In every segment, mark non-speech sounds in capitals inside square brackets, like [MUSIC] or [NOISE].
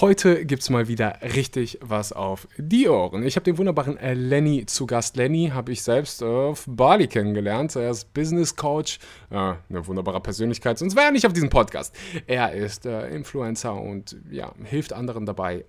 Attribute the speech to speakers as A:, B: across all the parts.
A: Heute gibt es mal wieder richtig was auf die Ohren. Ich habe den wunderbaren äh, Lenny zu Gast. Lenny habe ich selbst auf Bali kennengelernt. Er ist Business Coach, äh, eine wunderbare Persönlichkeit, sonst wäre er nicht auf diesem Podcast. Er ist äh, Influencer und ja, hilft anderen dabei, äh,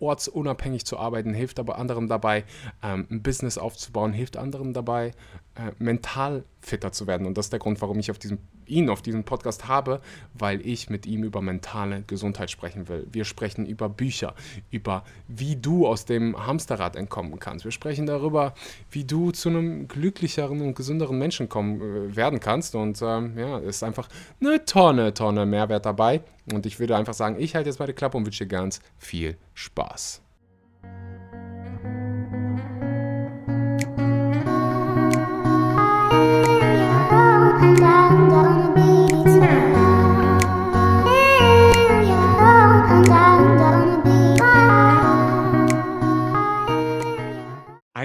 A: ortsunabhängig zu arbeiten, hilft aber anderen dabei, ähm, ein Business aufzubauen, hilft anderen dabei, äh, mental fitter zu werden. Und das ist der Grund, warum ich auf diesem, ihn auf diesem Podcast habe, weil ich mit ihm über mentale Gesundheit sprechen will. Wir sprechen über Bücher, über wie du aus dem Hamsterrad entkommen kannst. Wir sprechen darüber, wie du zu einem glücklicheren und gesünderen Menschen kommen, äh, werden kannst. Und ähm, ja, es ist einfach eine Tonne, Tonne Mehrwert dabei. Und ich würde einfach sagen, ich halte jetzt meine Klappe und wünsche dir ganz viel Spaß.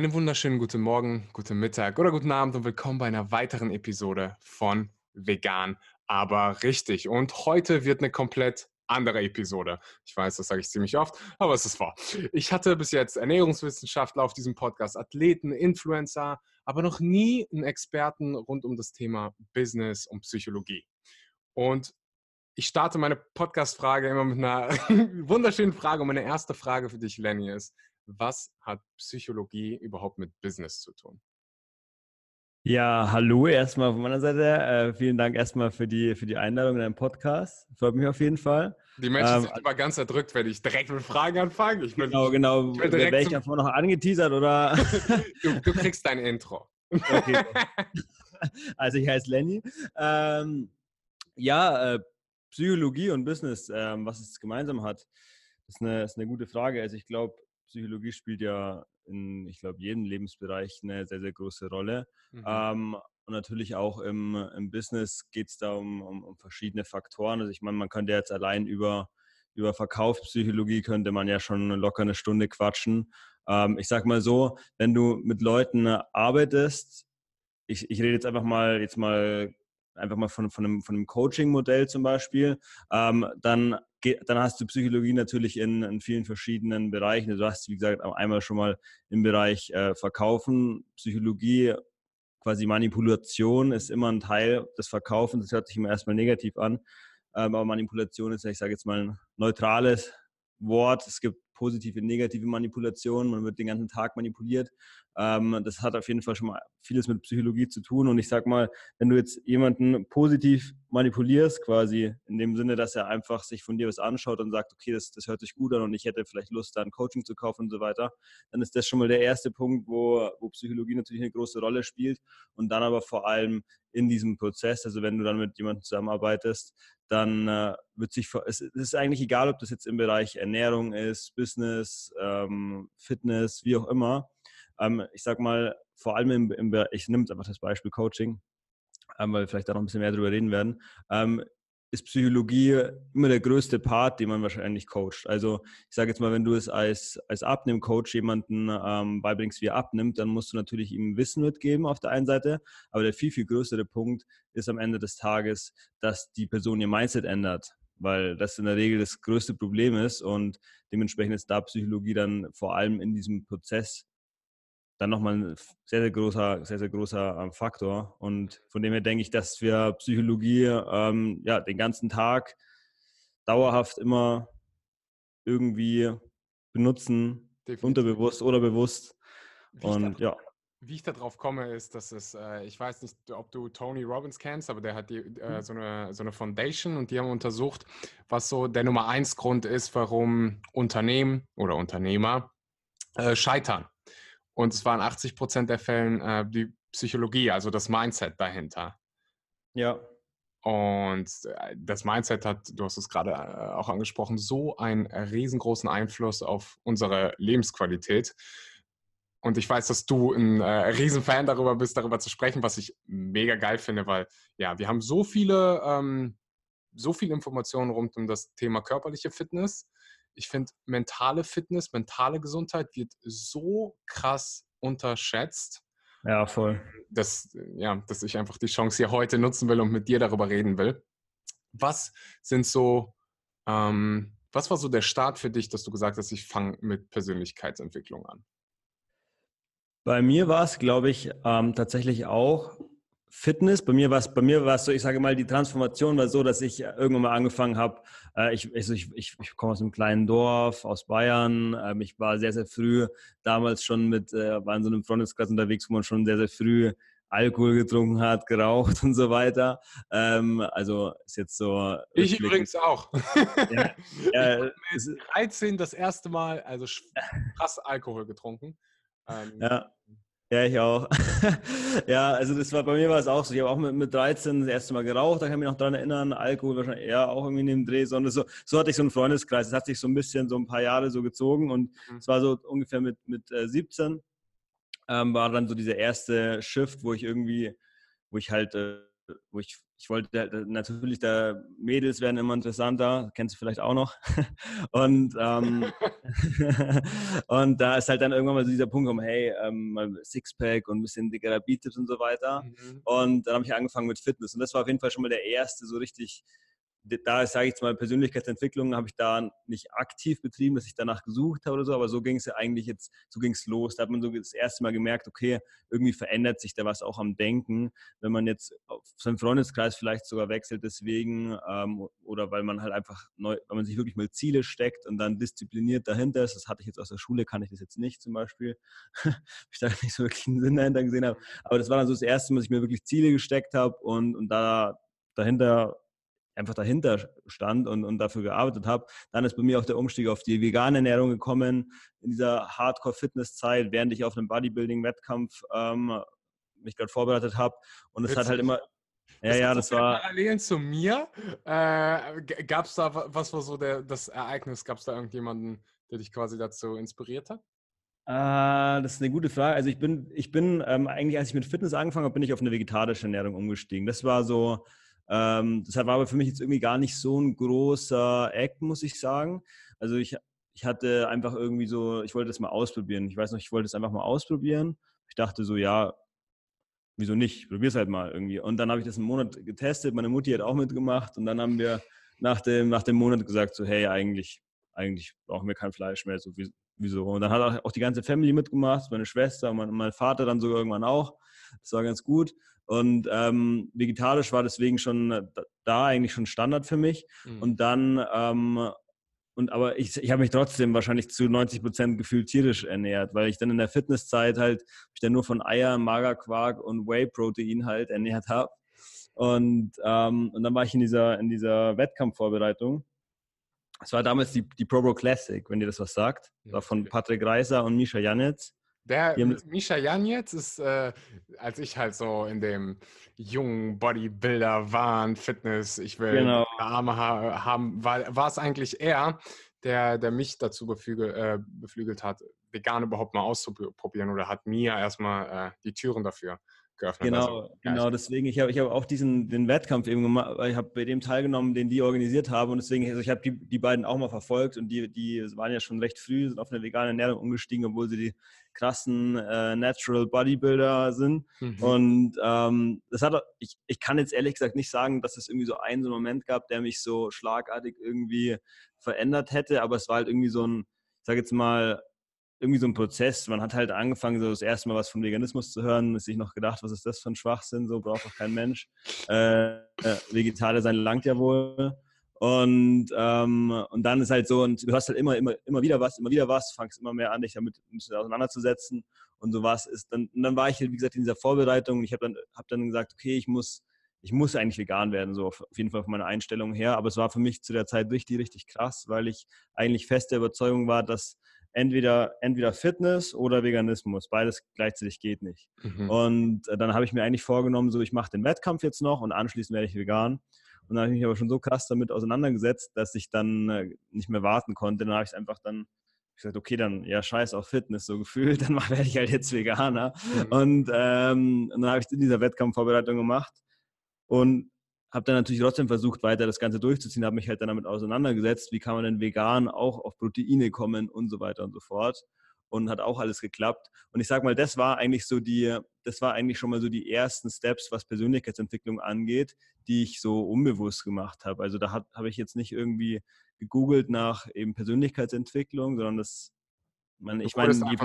A: Einen wunderschönen guten Morgen, guten Mittag oder guten Abend und willkommen bei einer weiteren Episode von Vegan, aber richtig. Und heute wird eine komplett andere Episode. Ich weiß, das sage ich ziemlich oft, aber es ist wahr. Ich hatte bis jetzt Ernährungswissenschaftler auf diesem Podcast, Athleten, Influencer, aber noch nie einen Experten rund um das Thema Business und Psychologie. Und ich starte meine Podcast-Frage immer mit einer [LAUGHS] wunderschönen Frage. Und meine erste Frage für dich, Lenny, ist, was hat Psychologie überhaupt mit Business zu tun?
B: Ja, hallo erstmal von meiner Seite. Äh, vielen Dank erstmal für die, für die Einladung in deinen Podcast. Freut mich auf jeden Fall.
A: Die Menschen ähm, sind immer ganz erdrückt, wenn ich direkt mit Fragen anfange. Ich
B: bin, genau, genau. Ich Wäre ich davor noch angeteasert oder? [LAUGHS]
A: du, du, kriegst dein Intro. Okay. [LAUGHS]
B: Also ich heiße Lenny. Ähm, ja, äh, Psychologie und Business, ähm, was es gemeinsam hat, ist eine, ist eine gute Frage. Also ich glaube, Psychologie spielt ja in, ich glaube, jedem Lebensbereich eine sehr, sehr große Rolle. Mhm. Ähm, und natürlich auch im, im Business geht es da um, um, um, verschiedene Faktoren. Also ich meine, man könnte jetzt allein über, über Verkaufspsychologie könnte man ja schon locker eine Stunde quatschen. Ähm, ich sag mal so, wenn du mit Leuten arbeitest, ich, ich rede jetzt einfach mal, jetzt mal einfach mal von, von einem, von einem Coaching-Modell zum Beispiel, ähm, dann, dann hast du Psychologie natürlich in, in, vielen verschiedenen Bereichen. Du hast, wie gesagt, einmal schon mal im Bereich äh, Verkaufen, Psychologie, quasi Manipulation ist immer ein Teil des Verkaufens. Das hört sich immer erstmal negativ an, ähm, aber Manipulation ist, ich sage jetzt mal, ein neutrales Wort. Es gibt positive, negative Manipulation. Man wird den ganzen Tag manipuliert. Ähm, das hat auf jeden Fall schon mal vieles mit Psychologie zu tun. Und ich sag mal, wenn du jetzt jemanden positiv manipulierst, quasi in dem Sinne, dass er einfach sich von dir was anschaut und sagt, okay, das, das hört sich gut an und ich hätte vielleicht Lust, da ein Coaching zu kaufen und so weiter, dann ist das schon mal der erste Punkt, wo, wo Psychologie natürlich eine große Rolle spielt. Und dann aber vor allem in diesem Prozess, also wenn du dann mit jemandem zusammenarbeitest, dann äh, wird sich, es, ist eigentlich egal, ob das jetzt im Bereich Ernährung ist, Business, ähm, Fitness, wie auch immer. Ähm, ich sag mal, vor allem im, im ich nehme jetzt einfach das Beispiel Coaching, ähm, weil wir vielleicht da noch ein bisschen mehr drüber reden werden. Ähm, ist Psychologie immer der größte Part, den man wahrscheinlich coacht. Also ich sage jetzt mal, wenn du es als, als Abnimm-Coach jemanden ähm, beibringst, wie er abnimmt, dann musst du natürlich ihm Wissen mitgeben auf der einen Seite, aber der viel, viel größere Punkt ist am Ende des Tages, dass die Person ihr Mindset ändert, weil das in der Regel das größte Problem ist und dementsprechend ist da Psychologie dann vor allem in diesem Prozess dann nochmal ein sehr, sehr großer, sehr, sehr großer ähm, Faktor. Und von dem her denke ich, dass wir Psychologie ähm, ja, den ganzen Tag dauerhaft immer irgendwie benutzen, Definitiv. unterbewusst oder bewusst.
A: Und ja. Wie ich darauf komme, ist, dass es, äh, ich weiß nicht, ob du Tony Robbins kennst, aber der hat die, äh, mhm. so, eine, so eine Foundation und die haben untersucht, was so der Nummer eins Grund ist, warum Unternehmen oder Unternehmer äh, scheitern. Und es waren 80 Prozent der Fällen äh, die Psychologie, also das Mindset dahinter.
B: Ja.
A: Und äh, das Mindset hat, du hast es gerade äh, auch angesprochen, so einen riesengroßen Einfluss auf unsere Lebensqualität. Und ich weiß, dass du ein äh, Riesenfan darüber bist, darüber zu sprechen, was ich mega geil finde, weil ja, wir haben so viele, ähm, so viele Informationen rund um das Thema körperliche Fitness ich finde, mentale Fitness, mentale Gesundheit wird so krass unterschätzt.
B: Ja, voll.
A: Dass, ja, dass ich einfach die Chance hier heute nutzen will und mit dir darüber reden will. Was sind so, ähm, Was war so der Start für dich, dass du gesagt hast, ich fange mit Persönlichkeitsentwicklung an?
B: Bei mir war es, glaube ich, ähm, tatsächlich auch Fitness. Bei mir war es, bei mir war es so, ich sage mal, die Transformation war so, dass ich irgendwann mal angefangen habe. Äh, ich, also ich, ich, ich komme aus einem kleinen Dorf aus Bayern. Ähm, ich war sehr, sehr früh damals schon mit, äh, war in so einem Freundeskreis unterwegs, wo man schon sehr, sehr früh Alkohol getrunken hat, [LAUGHS] geraucht und so weiter. Ähm, also ist jetzt so.
A: Ich übrigens auch. Ja, [LAUGHS] ja, 13 das erste Mal, also krass Alkohol getrunken.
B: Ähm, ja. Ja, ich auch. [LAUGHS] ja, also das war bei mir war es auch so. Ich habe auch mit, mit 13 das erste Mal geraucht, da kann ich mich noch daran erinnern. Alkohol wahrscheinlich eher auch irgendwie in dem Dreh, sondern so, so hatte ich so einen Freundeskreis. Das hat sich so ein bisschen so ein paar Jahre so gezogen und mhm. es war so ungefähr mit, mit äh, 17 ähm, war dann so dieser erste Shift, wo ich irgendwie, wo ich halt äh, wo ich, ich wollte natürlich, der Mädels werden immer interessanter, kennst du vielleicht auch noch. [LAUGHS] und, ähm, [LAUGHS] und da ist halt dann irgendwann mal so dieser Punkt gekommen, hey, ähm, Sixpack und ein bisschen dickerer Bizeps und so weiter. Mhm. Und dann habe ich angefangen mit Fitness. Und das war auf jeden Fall schon mal der erste so richtig da sage ich jetzt mal, Persönlichkeitsentwicklung habe ich da nicht aktiv betrieben, dass ich danach gesucht habe oder so, aber so ging es ja eigentlich jetzt, so ging es los. Da hat man so das erste Mal gemerkt, okay, irgendwie verändert sich da was auch am Denken, wenn man jetzt auf seinen Freundeskreis vielleicht sogar wechselt deswegen ähm, oder weil man halt einfach neu, weil man sich wirklich mal Ziele steckt und dann diszipliniert dahinter ist. Das hatte ich jetzt aus der Schule, kann ich das jetzt nicht zum Beispiel, [LAUGHS] ich da [LAUGHS] nicht so wirklich einen Sinn dahinter gesehen habe. Aber das war dann so das erste Mal, dass ich mir wirklich Ziele gesteckt habe und, und da dahinter einfach dahinter stand und, und dafür gearbeitet habe. Dann ist bei mir auch der Umstieg auf die vegane Ernährung gekommen in dieser Hardcore-Fitness-Zeit, während ich auf einem Bodybuilding-Wettkampf ähm, mich gerade vorbereitet habe. Und es hat halt immer.
A: Ja, das ja, das war. Parallelen zu mir. Äh, Gab es da, was war so der, das Ereignis? Gab es da irgendjemanden, der dich quasi dazu inspiriert hat?
B: Uh, das ist eine gute Frage. Also ich bin, ich bin ähm, eigentlich, als ich mit Fitness angefangen habe, bin ich auf eine vegetarische Ernährung umgestiegen. Das war so ähm, deshalb war aber für mich jetzt irgendwie gar nicht so ein großer Act, muss ich sagen. Also ich, ich hatte einfach irgendwie so, ich wollte das mal ausprobieren. Ich weiß noch, ich wollte es einfach mal ausprobieren. Ich dachte so, ja, wieso nicht? Probier es halt mal irgendwie. Und dann habe ich das einen Monat getestet. Meine Mutti hat auch mitgemacht. Und dann haben wir nach dem, nach dem Monat gesagt, so, hey, eigentlich, eigentlich brauchen wir kein Fleisch mehr. So, wieso? Und dann hat auch die ganze Family mitgemacht, meine Schwester und mein, mein Vater dann sogar irgendwann auch. Das war ganz gut. Und ähm, vegetarisch war deswegen schon äh, da eigentlich schon Standard für mich. Mhm. Und dann, ähm, und aber ich, ich habe mich trotzdem wahrscheinlich zu 90 Prozent gefühlt tierisch ernährt, weil ich dann in der Fitnesszeit halt mich dann nur von Eier, Magerquark und Whey-Protein halt ernährt habe. Und, ähm, und dann war ich in dieser, in dieser Wettkampfvorbereitung. Es war damals die, die Pro Classic, wenn dir das was sagt. Das war von Patrick Reiser und Misha Janitz.
A: Der Misha Janetz ist, äh, als ich halt so in dem jungen Bodybuilder-Wahn, Fitness, ich will genau. Arme ha haben, war, war es eigentlich er, der, der mich dazu beflügel, äh, beflügelt hat, vegan überhaupt mal auszuprobieren oder hat mir erstmal äh, die Türen dafür geöffnet.
B: Genau, also, genau. Deswegen, ich habe ich hab auch diesen den Wettkampf eben gemacht, ich habe bei dem teilgenommen, den die organisiert haben und deswegen, also ich habe die, die beiden auch mal verfolgt und die, die waren ja schon recht früh, sind auf eine vegane Ernährung umgestiegen, obwohl sie die krassen äh, Natural Bodybuilder sind. Mhm. Und ähm, das hat, ich, ich kann jetzt ehrlich gesagt nicht sagen, dass es irgendwie so einen so einen Moment gab, der mich so schlagartig irgendwie verändert hätte, aber es war halt irgendwie so ein, ich sage jetzt mal, irgendwie so ein Prozess. Man hat halt angefangen, so das erste Mal was vom Veganismus zu hören, ist sich noch gedacht, was ist das für ein Schwachsinn, so braucht doch kein Mensch. Äh, äh, sein langt ja wohl. Und, ähm, und dann ist halt so, und du hast halt immer, immer, immer wieder was, immer wieder was, fangst immer mehr an, dich damit auseinanderzusetzen. Und so was ist dann, und dann war ich, halt, wie gesagt, in dieser Vorbereitung. Ich habe dann, hab dann gesagt, okay, ich muss, ich muss eigentlich vegan werden, so auf, auf jeden Fall von meiner Einstellung her. Aber es war für mich zu der Zeit richtig, richtig krass, weil ich eigentlich feste Überzeugung war, dass entweder, entweder Fitness oder Veganismus. Beides gleichzeitig geht nicht. Mhm. Und äh, dann habe ich mir eigentlich vorgenommen, so ich mache den Wettkampf jetzt noch und anschließend werde ich vegan. Und dann habe ich mich aber schon so krass damit auseinandergesetzt, dass ich dann äh, nicht mehr warten konnte. Dann habe ich es einfach dann gesagt, okay, dann ja, scheiß auf Fitness so [LAUGHS] gefühlt, dann [LAUGHS] werde ich halt jetzt Veganer. Mhm. Und, ähm, und dann habe ich in dieser Wettkampfvorbereitung gemacht und habe dann natürlich trotzdem versucht, weiter das Ganze durchzuziehen, habe mich halt dann damit auseinandergesetzt, wie kann man denn vegan auch auf Proteine kommen und so weiter und so fort. und hat auch alles geklappt. Und ich sage mal, das war eigentlich so die, das war eigentlich schon mal so die ersten Steps, was Persönlichkeitsentwicklung angeht, die ich so unbewusst gemacht habe. Also da habe ich jetzt nicht irgendwie gegoogelt nach eben Persönlichkeitsentwicklung, sondern das, man, ich meine, die,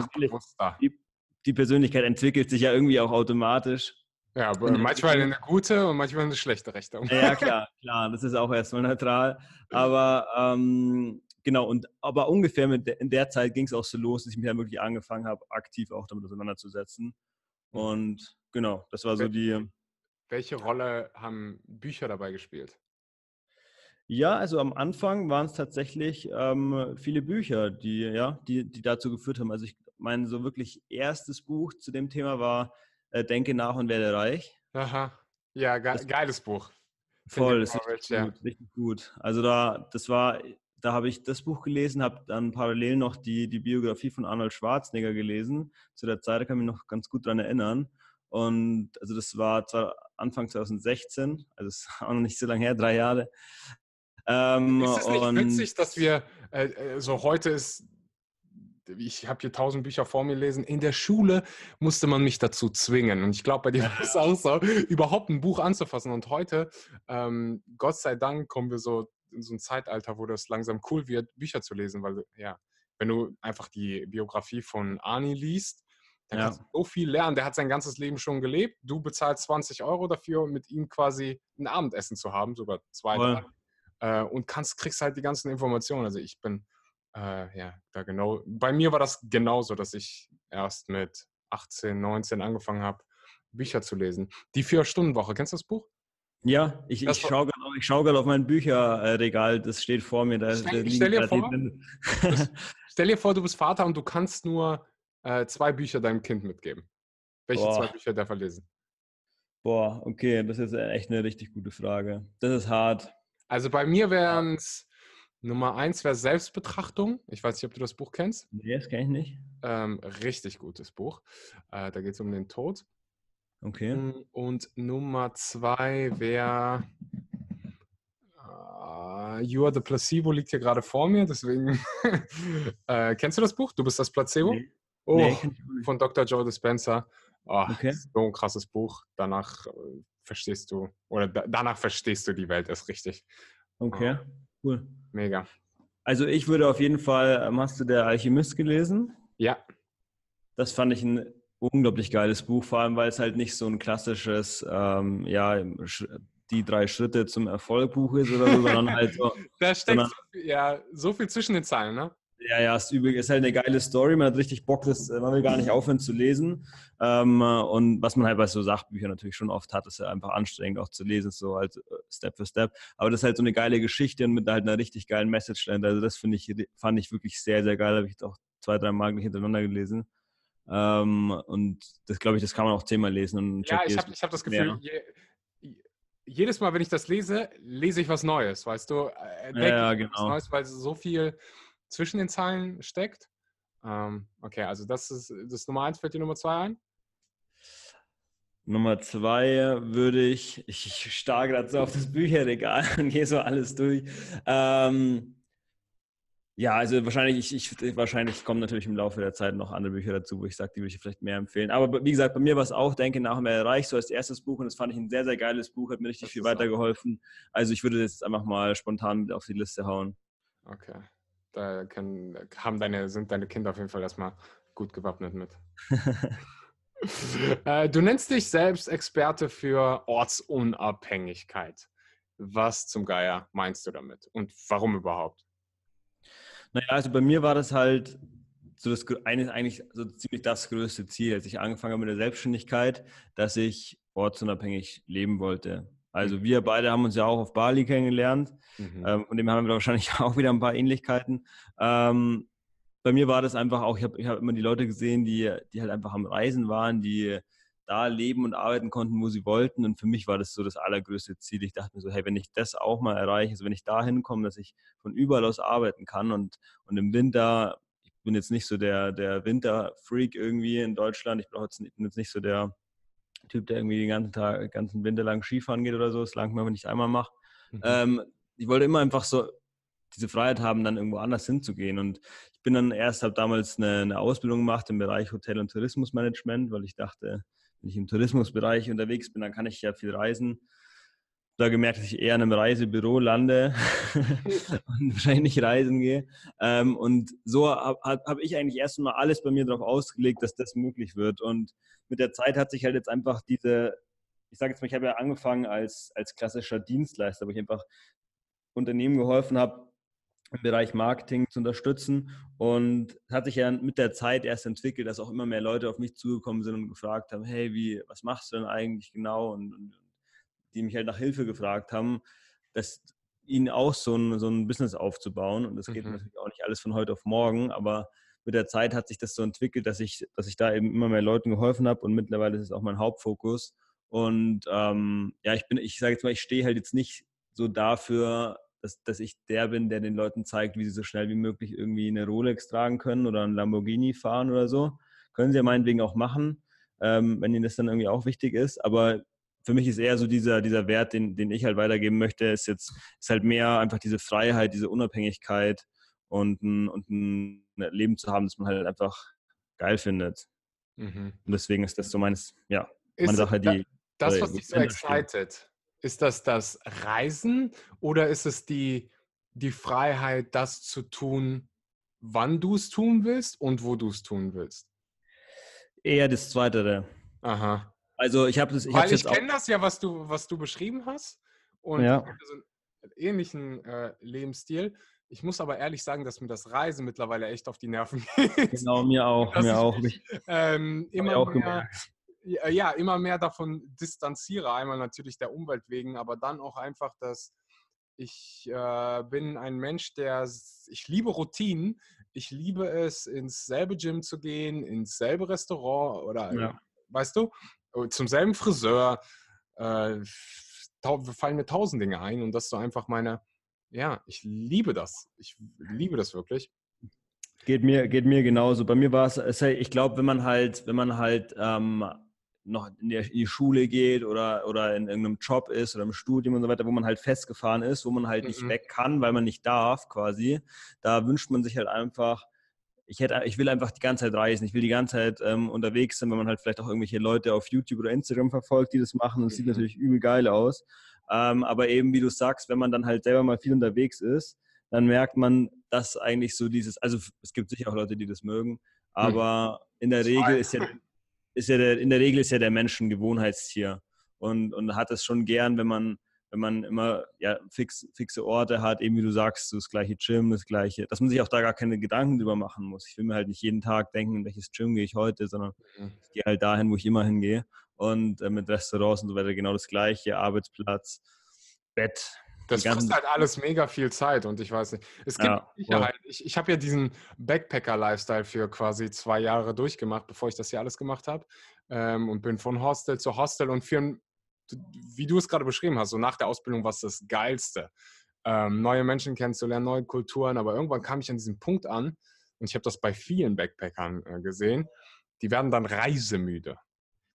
B: die, die Persönlichkeit entwickelt sich ja irgendwie auch automatisch.
A: Ja, aber manchmal in eine gute und manchmal in eine schlechte Richtung.
B: Ja, klar, klar, das ist auch erstmal neutral. Aber ähm, genau, und aber ungefähr mit der, in der Zeit ging es auch so los, dass ich mich dann wirklich angefangen habe, aktiv auch damit auseinanderzusetzen. Mhm. Und genau, das war so die.
A: Welche Rolle haben Bücher dabei gespielt?
B: Ja, also am Anfang waren es tatsächlich ähm, viele Bücher, die, ja, die, die dazu geführt haben. Also ich mein so wirklich erstes Buch zu dem Thema war äh, Denke nach und werde reich.
A: Aha. Ja, ge das, geiles Buch.
B: Voll, ist richtig, ja. gut, richtig gut. Also da, das war, da habe ich das Buch gelesen, habe dann parallel noch die, die Biografie von Arnold Schwarzenegger gelesen. Zu der Zeit kann ich mich noch ganz gut daran erinnern. Und also das war zwar Anfang 2016, also es [LAUGHS] ist auch noch nicht so lange her, drei Jahre.
A: Ähm, ist es nicht witzig, dass wir, äh, äh so heute ist ich habe hier tausend Bücher vor mir lesen. In der Schule musste man mich dazu zwingen. Und ich glaube, bei dir war es auch so, [LAUGHS] überhaupt ein Buch anzufassen. Und heute, ähm, Gott sei Dank, kommen wir so in so ein Zeitalter, wo das langsam cool wird, Bücher zu lesen, weil, ja, wenn du einfach die Biografie von Arnie liest, dann ja. kannst du so viel lernen. Der hat sein ganzes Leben schon gelebt. Du bezahlst 20 Euro dafür, mit ihm quasi ein Abendessen zu haben, sogar zwei, drei. Äh, und kannst, kriegst halt die ganzen Informationen. Also ich bin äh, ja, da genau. Bei mir war das genauso, dass ich erst mit 18, 19 angefangen habe, Bücher zu lesen. Die Vier-Stunden-Woche, kennst du das Buch?
B: Ja, ich, ich schaue gerade schau auf mein Bücherregal, das steht vor mir. Da,
A: stell, da stell, dir vor, [LAUGHS] stell dir vor, du bist Vater und du kannst nur äh, zwei Bücher deinem Kind mitgeben. Welche Boah. zwei Bücher darf er lesen?
B: Boah, okay, das ist echt eine richtig gute Frage. Das ist hart.
A: Also bei mir wären es Nummer eins wäre Selbstbetrachtung. Ich weiß nicht, ob du das Buch kennst.
B: Nee, das kenne ich nicht.
A: Ähm, richtig gutes Buch. Äh, da geht es um den Tod.
B: Okay. Mm,
A: und Nummer zwei wäre uh, You are the Placebo liegt hier gerade vor mir, deswegen [LAUGHS] äh, kennst du das Buch? Du bist das Placebo? Nee. Oh, nee, von Dr. Joe Dispenza. Oh, okay. So ein krasses Buch. Danach äh, verstehst du, oder da, danach verstehst du die Welt erst richtig.
B: Okay. Oh. Cool.
A: Mega.
B: Also ich würde auf jeden Fall, hast du der Alchemist gelesen?
A: Ja.
B: Das fand ich ein unglaublich geiles Buch, vor allem weil es halt nicht so ein klassisches, ähm, ja, die drei Schritte zum Erfolg Buch ist oder so, sondern [LAUGHS] halt so.
A: da steckt sondern, ja so viel zwischen den Zeilen, ne?
B: Ja, ja, ist, übel, ist halt eine geile Story. Man hat richtig Bock, das, man will gar nicht aufhören zu lesen. Ähm, und was man halt bei so Sachbüchern natürlich schon oft hat, ist ja einfach anstrengend auch zu lesen, so halt äh, Step für Step. Aber das ist halt so eine geile Geschichte und mit halt einer richtig geilen Message dahinter. Also das finde ich, fand ich wirklich sehr, sehr geil. Habe ich auch zwei, drei Mal hintereinander gelesen. Ähm, und das glaube ich, das kann man auch zehnmal lesen. Und
A: ja, ich habe hab das Gefühl, je, jedes Mal, wenn ich das lese, lese ich was Neues, weißt du?
B: Entdecke ja, genau. was
A: Neues, weil so viel zwischen den Zeilen steckt. Ähm, okay, also das ist das Nummer eins. Fällt dir Nummer zwei ein?
B: Nummer zwei würde ich, ich, ich starre gerade so auf das Bücherregal [LAUGHS] und gehe so alles durch. Ähm, ja, also wahrscheinlich, ich, ich, wahrscheinlich kommen natürlich im Laufe der Zeit noch andere Bücher dazu, wo ich sage, die würde ich vielleicht mehr empfehlen. Aber wie gesagt, bei mir war es auch, denke nach mehr Reich, so als erstes Buch und das fand ich ein sehr, sehr geiles Buch, hat mir richtig das viel weitergeholfen. Also ich würde das jetzt einfach mal spontan auf die Liste hauen.
A: Okay. Da können, haben deine, sind deine Kinder auf jeden Fall erstmal gut gewappnet mit. [LAUGHS] äh, du nennst dich selbst Experte für Ortsunabhängigkeit. Was zum Geier meinst du damit und warum überhaupt?
B: Naja, also bei mir war das halt so das eine, eigentlich so ziemlich das größte Ziel, als ich angefangen habe mit der Selbstständigkeit, dass ich ortsunabhängig leben wollte. Also wir beide haben uns ja auch auf Bali kennengelernt mhm. ähm, und dem haben wir wahrscheinlich [LAUGHS] auch wieder ein paar Ähnlichkeiten. Ähm, bei mir war das einfach auch, ich habe hab immer die Leute gesehen, die, die halt einfach am Reisen waren, die da leben und arbeiten konnten, wo sie wollten. Und für mich war das so das allergrößte Ziel. Ich dachte mir so, hey, wenn ich das auch mal erreiche, also wenn ich da hinkomme, dass ich von überall aus arbeiten kann und, und im Winter, ich bin jetzt nicht so der, der Winterfreak irgendwie in Deutschland, ich jetzt, bin jetzt nicht so der, Typ, der irgendwie den ganzen Tag, ganzen Winter lang Skifahren geht oder so. Das langt mir, wenn ich es einmal mache. Mhm. Ähm, ich wollte immer einfach so diese Freiheit haben, dann irgendwo anders hinzugehen. Und ich bin dann erst, habe damals eine, eine Ausbildung gemacht im Bereich Hotel- und Tourismusmanagement, weil ich dachte, wenn ich im Tourismusbereich unterwegs bin, dann kann ich ja viel reisen. Da gemerkt, dass ich eher in einem Reisebüro lande [LAUGHS] und wahrscheinlich nicht reisen gehe. Ähm, und so habe hab ich eigentlich erst mal alles bei mir darauf ausgelegt, dass das möglich wird. Und mit der Zeit hat sich halt jetzt einfach diese, ich sage jetzt mal, ich habe ja angefangen als, als klassischer Dienstleister, wo ich einfach Unternehmen geholfen habe, im Bereich Marketing zu unterstützen. Und hat sich ja mit der Zeit erst entwickelt, dass auch immer mehr Leute auf mich zugekommen sind und gefragt haben, hey, wie, was machst du denn eigentlich genau? Und, und die mich halt nach Hilfe gefragt haben, dass ihnen auch so ein, so ein Business aufzubauen. Und das geht mhm. natürlich auch nicht alles von heute auf morgen, aber mit der Zeit hat sich das so entwickelt, dass ich, dass ich da eben immer mehr Leuten geholfen habe und mittlerweile ist es auch mein Hauptfokus. Und ähm, ja, ich bin, ich sage jetzt mal, ich stehe halt jetzt nicht so dafür, dass, dass ich der bin, der den Leuten zeigt, wie sie so schnell wie möglich irgendwie eine Rolex tragen können oder einen Lamborghini fahren oder so. Können sie ja meinetwegen auch machen, ähm, wenn ihnen das dann irgendwie auch wichtig ist. Aber für mich ist eher so dieser, dieser Wert, den, den ich halt weitergeben möchte, ist jetzt ist halt mehr einfach diese Freiheit, diese Unabhängigkeit und ein, und ein Leben zu haben, das man halt einfach geil findet. Mhm. Und deswegen ist das so meines, ja,
A: meine Sache, die. Das, was dich so excited, ist das das Reisen oder ist es die, die Freiheit, das zu tun, wann du es tun willst und wo du es tun willst?
B: Eher das Zweite.
A: Aha.
B: Also ich habe das.
A: Ich Weil ich kenne das ja, was du, was du beschrieben hast. Und ja. ich habe so einen ähnlichen äh, Lebensstil. Ich muss aber ehrlich sagen, dass mir das Reisen mittlerweile echt auf die Nerven [LAUGHS]
B: geht. Genau, mir auch. Mir auch.
A: Mich, ähm, immer auch mehr, gemerkt ja, immer mehr davon distanziere. Einmal natürlich der Umwelt wegen, aber dann auch einfach, dass ich äh, bin ein Mensch, der, ich liebe Routinen. Ich liebe es, ins selbe Gym zu gehen, ins selbe Restaurant oder, ja. weißt du, zum selben Friseur. Äh, fallen mir tausend Dinge ein und das ist so einfach meine, ja, ich liebe das. Ich liebe das wirklich.
B: Geht mir, geht mir genauso. Bei mir war es, ich glaube, wenn man halt, wenn man halt ähm, noch in, der, in die Schule geht oder, oder in irgendeinem Job ist oder im Studium und so weiter, wo man halt festgefahren ist, wo man halt mhm. nicht weg kann, weil man nicht darf quasi. Da wünscht man sich halt einfach, ich, hätte, ich will einfach die ganze Zeit reisen, ich will die ganze Zeit ähm, unterwegs sein, wenn man halt vielleicht auch irgendwelche Leute auf YouTube oder Instagram verfolgt, die das machen. Das mhm. sieht natürlich übel geil aus. Ähm, aber eben, wie du sagst, wenn man dann halt selber mal viel unterwegs ist, dann merkt man, dass eigentlich so dieses, also es gibt sicher auch Leute, die das mögen, mhm. aber mhm. in der Regel ist ja ist ja der, in der Regel ist ja der Mensch ein Gewohnheitstier und, und hat es schon gern, wenn man, wenn man immer ja, fix, fixe Orte hat, eben wie du sagst, so das gleiche Gym, das gleiche, dass man sich auch da gar keine Gedanken drüber machen muss. Ich will mir halt nicht jeden Tag denken, in welches Gym gehe ich heute, sondern mhm. ich gehe halt dahin, wo ich immer hingehe. Und äh, mit Restaurants und so weiter genau das gleiche, Arbeitsplatz, Bett,
A: das kostet halt alles mega viel Zeit und ich weiß nicht. Es gibt ja, Sicherheit. Ich, ich habe ja diesen Backpacker-Lifestyle für quasi zwei Jahre durchgemacht, bevor ich das hier alles gemacht habe. Ähm, und bin von Hostel zu Hostel und für, wie du es gerade beschrieben hast, so nach der Ausbildung war es das Geilste. Ähm, neue Menschen kennenzulernen, neue Kulturen, aber irgendwann kam ich an diesen Punkt an und ich habe das bei vielen Backpackern äh, gesehen, die werden dann reisemüde.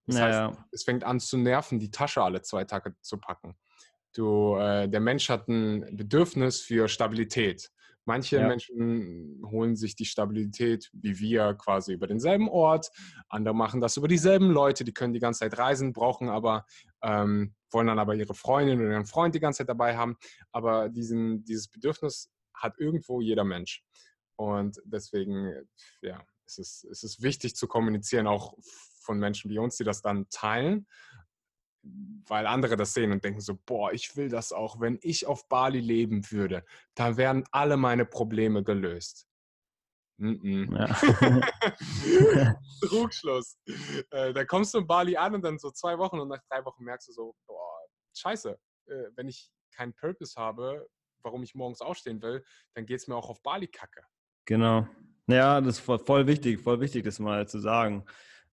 A: Das naja. heißt, es fängt an zu nerven, die Tasche alle zwei Tage zu packen. Du, äh, der Mensch hat ein Bedürfnis für Stabilität. Manche ja. Menschen holen sich die Stabilität wie wir quasi über denselben Ort. Andere machen das über dieselben Leute, die können die ganze Zeit reisen, brauchen aber, ähm, wollen dann aber ihre Freundin oder ihren Freund die ganze Zeit dabei haben. Aber diesen, dieses Bedürfnis hat irgendwo jeder Mensch. Und deswegen, ja, es ist, es ist wichtig zu kommunizieren, auch von Menschen wie uns, die das dann teilen weil andere das sehen und denken so, boah, ich will das auch. Wenn ich auf Bali leben würde, da wären alle meine Probleme gelöst. Mm -mm. Ja. [LAUGHS] [LAUGHS] Trugschluss. Äh, da kommst du in Bali an und dann so zwei Wochen und nach drei Wochen merkst du so, boah, scheiße, äh, wenn ich keinen Purpose habe, warum ich morgens aufstehen will, dann geht es mir auch auf Bali kacke.
B: Genau. Ja, das ist voll, voll wichtig, voll wichtig, das mal zu sagen.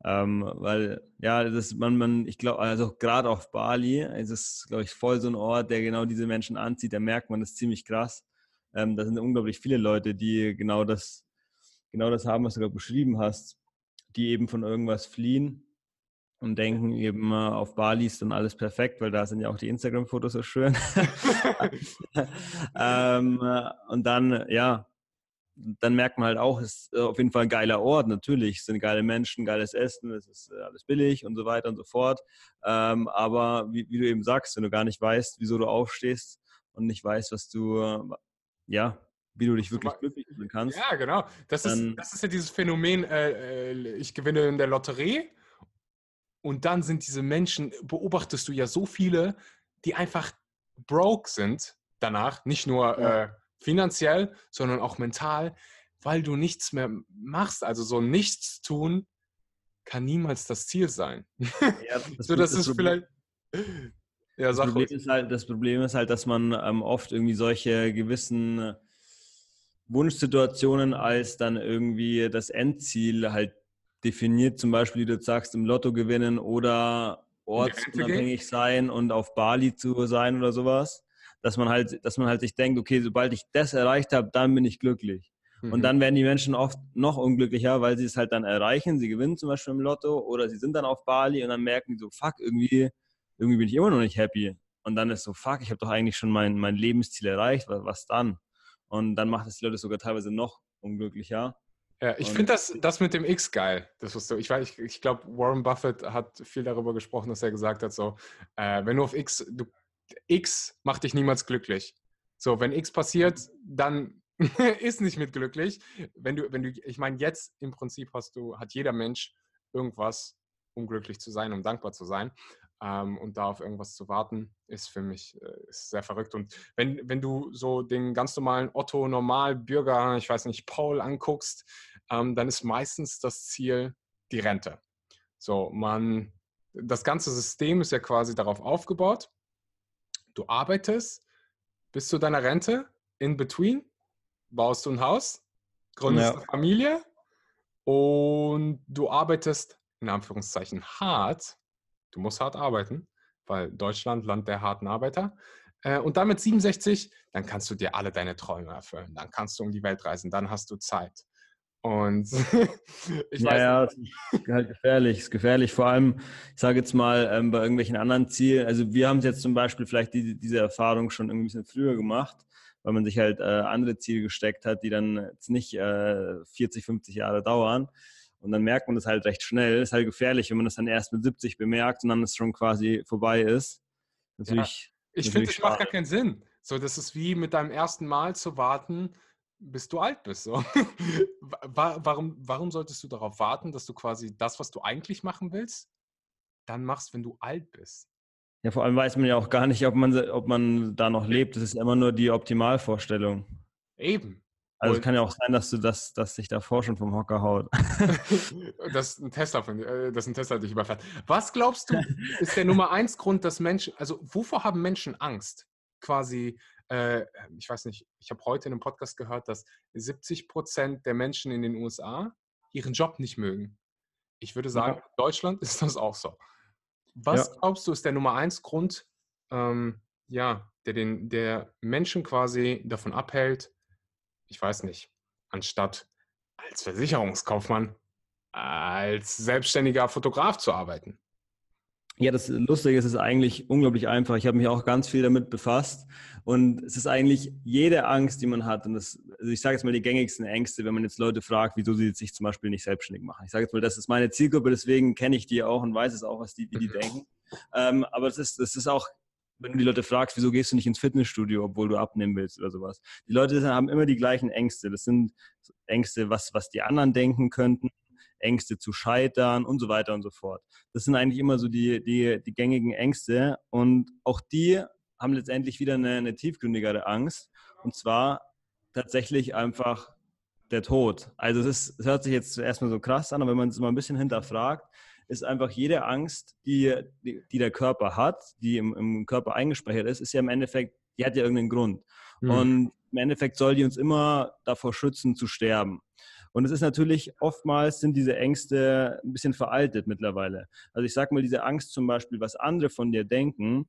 B: Ähm, weil, ja, das, man, man, ich glaube, also gerade auf Bali ist es, glaube ich, voll so ein Ort, der genau diese Menschen anzieht. Da merkt man das ziemlich krass. Ähm, da sind unglaublich viele Leute, die genau das, genau das haben, was du gerade beschrieben hast, die eben von irgendwas fliehen und denken eben, auf Bali ist dann alles perfekt, weil da sind ja auch die Instagram-Fotos so schön. [LAUGHS] [LAUGHS] ähm, und dann, ja, dann merkt man halt auch, es ist auf jeden Fall ein geiler Ort, natürlich. Es sind geile Menschen, geiles Essen, es ist äh, alles billig und so weiter und so fort. Ähm, aber wie, wie, du eben sagst, wenn du gar nicht weißt, wieso du aufstehst und nicht weißt, was du, ja, wie du dich wirklich glücklich fühlen kannst.
A: Ja, genau. Das ist, das ist ja dieses Phänomen, äh, äh, ich gewinne in der Lotterie und dann sind diese Menschen, beobachtest du ja so viele, die einfach broke sind danach, nicht nur ja. äh, finanziell, sondern auch mental, weil du nichts mehr machst. Also so nichts tun kann niemals das Ziel sein. [LAUGHS] Ja, [LAUGHS] das so, das, das ist vielleicht.
B: Ja, das, Problem ist halt, das Problem ist halt, dass man ähm, oft irgendwie solche gewissen äh, Wunschsituationen als dann irgendwie das Endziel halt definiert, zum Beispiel, wie du sagst, im Lotto gewinnen oder ortsunabhängig sein und auf Bali zu sein oder sowas dass man halt, dass man halt sich denkt, okay, sobald ich das erreicht habe, dann bin ich glücklich. Mhm. Und dann werden die Menschen oft noch unglücklicher, weil sie es halt dann erreichen. Sie gewinnen zum Beispiel im Lotto oder sie sind dann auf Bali und dann merken die so, fuck, irgendwie, irgendwie bin ich immer noch nicht happy. Und dann ist so, fuck, ich habe doch eigentlich schon mein, mein Lebensziel erreicht, was, was dann? Und dann macht es die Leute sogar teilweise noch unglücklicher.
A: Ja, ich finde das, das mit dem X geil. Das was du, ich ich, ich glaube, Warren Buffett hat viel darüber gesprochen, dass er gesagt hat, so, äh, wenn du auf X, du X macht dich niemals glücklich. So, wenn X passiert, dann [LAUGHS] ist nicht mit glücklich. Wenn du, wenn du, ich meine, jetzt im Prinzip hast du, hat jeder Mensch irgendwas, um glücklich zu sein, um dankbar zu sein. Ähm, und da auf irgendwas zu warten, ist für mich äh, ist sehr verrückt. Und wenn, wenn du so den ganz normalen Otto Normalbürger, ich weiß nicht, Paul anguckst, ähm, dann ist meistens das Ziel die Rente. So, man, das ganze System ist ja quasi darauf aufgebaut, Du arbeitest bis zu deiner Rente, in between, baust du ein Haus, gründest ja. eine Familie und du arbeitest in Anführungszeichen hart. Du musst hart arbeiten, weil Deutschland, Land der harten Arbeiter. Äh, und dann mit 67, dann kannst du dir alle deine Träume erfüllen. Dann kannst du um die Welt reisen, dann hast du Zeit. Und [LAUGHS]
B: ich weiß ja, nicht. ist halt gefährlich, ist gefährlich. Vor allem, ich sage jetzt mal, ähm, bei irgendwelchen anderen Zielen, also wir haben es jetzt zum Beispiel vielleicht die, diese Erfahrung schon irgendwie ein bisschen früher gemacht, weil man sich halt äh, andere Ziele gesteckt hat, die dann jetzt nicht äh, 40, 50 Jahre dauern. Und dann merkt man das halt recht schnell. Ist halt gefährlich, wenn man das dann erst mit 70 bemerkt und dann es schon quasi vorbei ist.
A: Natürlich. Ja. Ich finde, das macht gar keinen Sinn. So, das ist wie mit deinem ersten Mal zu warten, bis du alt bist. So. [LAUGHS] warum, warum solltest du darauf warten, dass du quasi das, was du eigentlich machen willst, dann machst, wenn du alt bist?
B: Ja, vor allem weiß man ja auch gar nicht, ob man, ob man da noch lebt. Das ist immer nur die Optimalvorstellung.
A: Eben.
B: Also es kann ja auch sein, dass du das, dass sich davor schon vom Hocker haut. [LAUGHS]
A: dass ein Tesla von äh, dass ein Tesla dich überfährt. Was glaubst du, [LAUGHS] ist der Nummer eins Grund, dass Menschen, also wovor haben Menschen Angst? Quasi äh, ich weiß nicht, ich habe heute in einem Podcast gehört, dass 70 Prozent der Menschen in den USA ihren Job nicht mögen. Ich würde sagen, ja. in Deutschland [LAUGHS] ist das auch so. Was ja. glaubst du, ist der Nummer eins Grund, ähm, ja, der den der Menschen quasi davon abhält, ich weiß nicht, anstatt als Versicherungskaufmann, als selbstständiger Fotograf zu arbeiten?
B: Ja, das Lustige ist, es ist eigentlich unglaublich einfach. Ich habe mich auch ganz viel damit befasst. Und es ist eigentlich jede Angst, die man hat. Und das, also ich sage jetzt mal die gängigsten Ängste, wenn man jetzt Leute fragt, wieso sie sich zum Beispiel nicht selbstständig machen. Ich sage jetzt mal, das ist meine Zielgruppe, deswegen kenne ich die auch und weiß es auch, was die, wie die mhm. denken. Ähm, aber es ist, das ist auch, wenn du die Leute fragst, wieso gehst du nicht ins Fitnessstudio, obwohl du abnehmen willst oder sowas. Die Leute haben immer die gleichen Ängste. Das sind Ängste, was, was die anderen denken könnten Ängste zu scheitern und so weiter und so fort. Das sind eigentlich immer so die, die, die gängigen Ängste und auch die haben letztendlich wieder eine, eine tiefgründigere Angst und zwar tatsächlich einfach der Tod. Also es, ist, es hört sich jetzt erstmal so krass an, aber wenn man es mal ein bisschen hinterfragt, ist einfach jede Angst, die, die, die der Körper hat, die im, im, Körper eingespeichert ist, ist ja im Endeffekt, die hat ja irgendeinen Grund. Mhm. Und im Endeffekt soll die uns immer davor schützen zu sterben. Und es ist natürlich, oftmals sind diese Ängste ein bisschen veraltet mittlerweile. Also ich sage mal, diese Angst zum Beispiel, was andere von dir denken,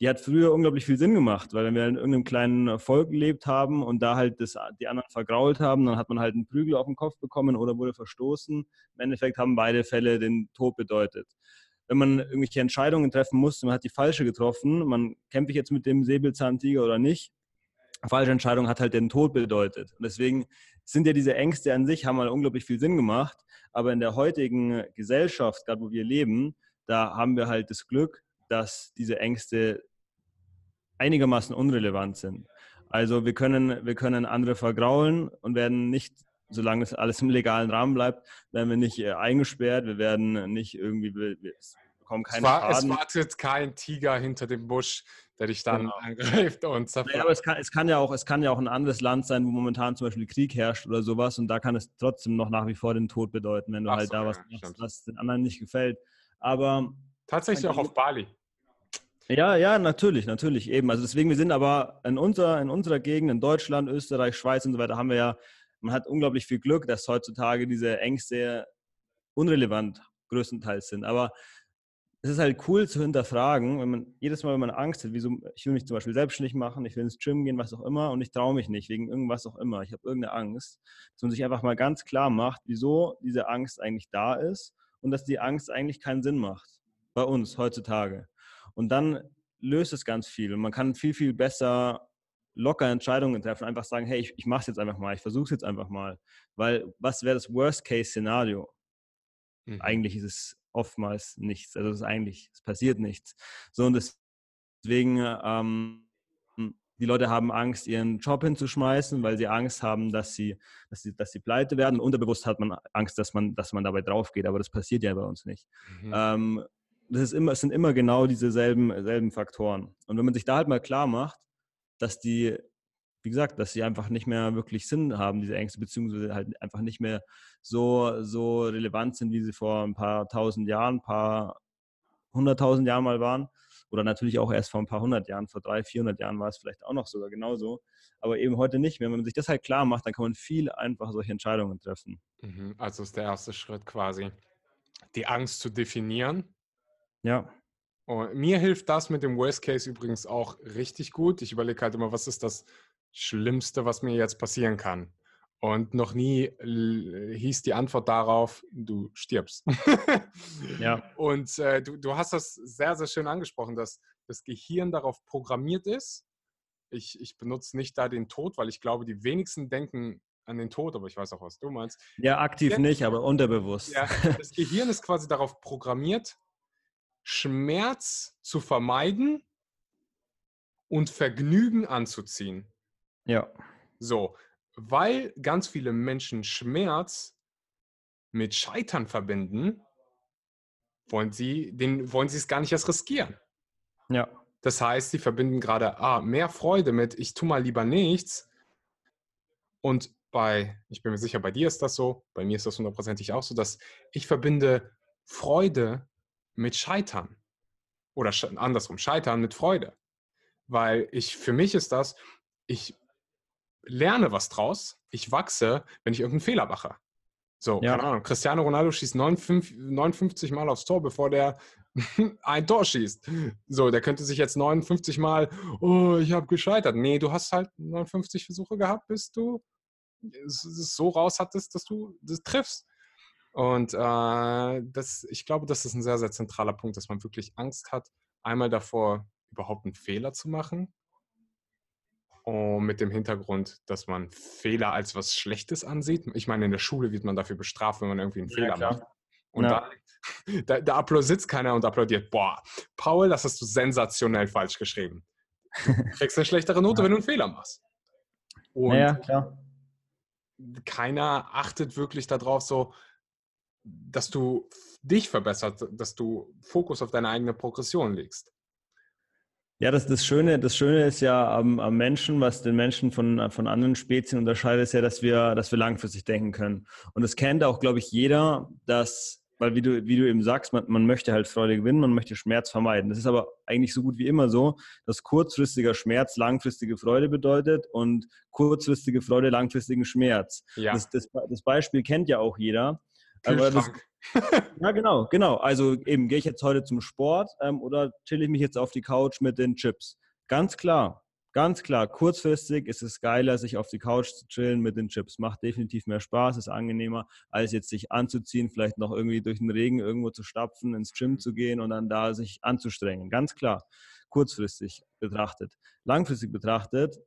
B: die hat früher unglaublich viel Sinn gemacht, weil wenn wir in irgendeinem kleinen Volk gelebt haben und da halt das, die anderen vergrault haben, dann hat man halt einen Prügel auf den Kopf bekommen oder wurde verstoßen. Im Endeffekt haben beide Fälle den Tod bedeutet. wenn man irgendwelche Entscheidungen treffen muss, man hat die falsche getroffen, man kämpfe ich jetzt mit dem Säbelzahntiger oder nicht. Falsche Entscheidung hat halt den Tod bedeutet. Und deswegen sind ja diese Ängste an sich, haben mal unglaublich viel Sinn gemacht. Aber in der heutigen Gesellschaft, gerade wo wir leben, da haben wir halt das Glück, dass diese Ängste einigermaßen unrelevant sind. Also wir können, wir können andere vergraulen und werden nicht, solange es alles im legalen Rahmen bleibt, werden wir nicht äh, eingesperrt, wir werden nicht irgendwie, wir bekommen keinen
A: es war,
B: Schaden.
A: Es wartet kein Tiger hinter dem Busch, der dich dann genau. angreift und
B: zerfällt. aber es kann, es, kann ja auch, es kann ja auch ein anderes Land sein, wo momentan zum Beispiel Krieg herrscht oder sowas und da kann es trotzdem noch nach wie vor den Tod bedeuten, wenn du Ach halt so, da was ja, machst, was den anderen nicht gefällt. Aber
A: Tatsächlich auch auf Bali.
B: Ja, ja, natürlich, natürlich eben. Also deswegen, wir sind aber in, unser, in unserer Gegend, in Deutschland, Österreich, Schweiz und so weiter, haben wir ja, man hat unglaublich viel Glück, dass heutzutage diese Ängste unrelevant größtenteils sind. Aber es ist halt cool zu hinterfragen, wenn man jedes Mal, wenn man Angst hat, wieso, ich will mich zum Beispiel selbstständig machen, ich will ins Gym gehen, was auch immer, und ich traue mich nicht, wegen irgendwas auch immer. Ich habe irgendeine Angst, dass man sich einfach mal ganz klar macht, wieso diese Angst eigentlich da ist und dass die Angst eigentlich keinen Sinn macht bei uns heutzutage. Und dann löst es ganz viel. Und man kann viel, viel besser locker Entscheidungen treffen. Einfach sagen, hey, ich, ich mache es jetzt einfach mal, ich versuche es jetzt einfach mal. Weil was wäre das Worst-Case-Szenario? Mhm. Eigentlich ist es oftmals nichts. Also es ist eigentlich, es passiert nichts. So und deswegen, ähm, die Leute haben Angst, ihren Job hinzuschmeißen, weil sie Angst haben, dass sie, dass sie, dass sie pleite werden. Und unterbewusst hat man Angst, dass man, dass man dabei drauf geht. Aber das passiert ja bei uns nicht. Mhm. Ähm, das ist immer, es sind immer genau diese selben, selben Faktoren. Und wenn man sich da halt mal klar macht, dass die, wie gesagt, dass sie einfach nicht mehr wirklich Sinn haben, diese Ängste, beziehungsweise halt einfach nicht mehr so, so relevant sind, wie sie vor ein paar tausend Jahren, ein paar hunderttausend Jahren mal waren. Oder natürlich auch erst vor ein paar hundert Jahren, vor drei, vierhundert Jahren war es vielleicht auch noch sogar genauso. Aber eben heute nicht mehr. Wenn man sich das halt klar macht, dann kann man viel einfacher solche Entscheidungen treffen.
A: Mhm. Also ist der erste Schritt quasi, die Angst zu definieren
B: ja.
A: Und mir hilft das mit dem Worst Case übrigens auch richtig gut. Ich überlege halt immer, was ist das Schlimmste, was mir jetzt passieren kann. Und noch nie hieß die Antwort darauf, du stirbst.
B: ja. [LAUGHS]
A: Und äh, du, du hast das sehr, sehr schön angesprochen, dass das Gehirn darauf programmiert ist. Ich, ich benutze nicht da den Tod, weil ich glaube, die wenigsten denken an den Tod, aber ich weiß auch, was du meinst.
B: Ja, aktiv nicht, aber unterbewusst.
A: Ja, das Gehirn ist quasi darauf programmiert, Schmerz zu vermeiden und Vergnügen anzuziehen.
B: Ja.
A: So, weil ganz viele Menschen Schmerz mit Scheitern verbinden, wollen sie, den, wollen sie es gar nicht erst riskieren.
B: Ja.
A: Das heißt, sie verbinden gerade ah, mehr Freude mit, ich tue mal lieber nichts. Und bei, ich bin mir sicher, bei dir ist das so, bei mir ist das hundertprozentig auch so, dass ich verbinde Freude mit Scheitern. Oder andersrum, Scheitern mit Freude. Weil ich, für mich ist das, ich lerne was draus, ich wachse, wenn ich irgendeinen Fehler mache. So, ja. keine Ahnung, Cristiano Ronaldo schießt 59, 59 Mal aufs Tor, bevor der [LAUGHS] ein Tor schießt. So, der könnte sich jetzt 59 Mal, oh, ich habe gescheitert. Nee, du hast halt 59 Versuche gehabt, bis du es so raus hattest, dass du das triffst. Und äh, das, ich glaube, das ist ein sehr, sehr zentraler Punkt, dass man wirklich Angst hat, einmal davor, überhaupt einen Fehler zu machen. Und mit dem Hintergrund, dass man Fehler als was Schlechtes ansieht. Ich meine, in der Schule wird man dafür bestraft, wenn man irgendwie einen Fehler ja, macht. Und ja. dann, [LAUGHS] da, da applaud sitzt keiner und applaudiert, boah, Paul, das hast du sensationell falsch geschrieben. Du kriegst eine schlechtere [LAUGHS] Note, ja. wenn du einen Fehler machst.
B: Und ja, klar.
A: keiner achtet wirklich darauf, so, dass du dich verbessert, dass du Fokus auf deine eigene Progression legst.
B: Ja, das, das, Schöne, das Schöne ist ja am, am, Menschen, was den Menschen von, von anderen Spezien unterscheidet, ist ja, dass wir, dass wir langfristig denken können. Und es kennt auch, glaube ich, jeder, dass, weil wie du, wie du eben sagst, man, man möchte halt Freude gewinnen, man möchte Schmerz vermeiden. Das ist aber eigentlich so gut wie immer so, dass kurzfristiger Schmerz langfristige Freude bedeutet und kurzfristige Freude langfristigen Schmerz. Ja. Das, das, das Beispiel kennt ja auch jeder. Aber das, ja, genau, genau. Also eben, gehe ich jetzt heute zum Sport ähm, oder chill ich mich jetzt auf die Couch mit den Chips? Ganz klar. Ganz klar, kurzfristig ist es geiler, sich auf die Couch zu chillen mit den Chips. Macht definitiv mehr Spaß, ist angenehmer, als jetzt sich anzuziehen, vielleicht noch irgendwie durch den Regen irgendwo zu stapfen, ins Gym zu gehen und dann da sich anzustrengen. Ganz klar, kurzfristig betrachtet. Langfristig betrachtet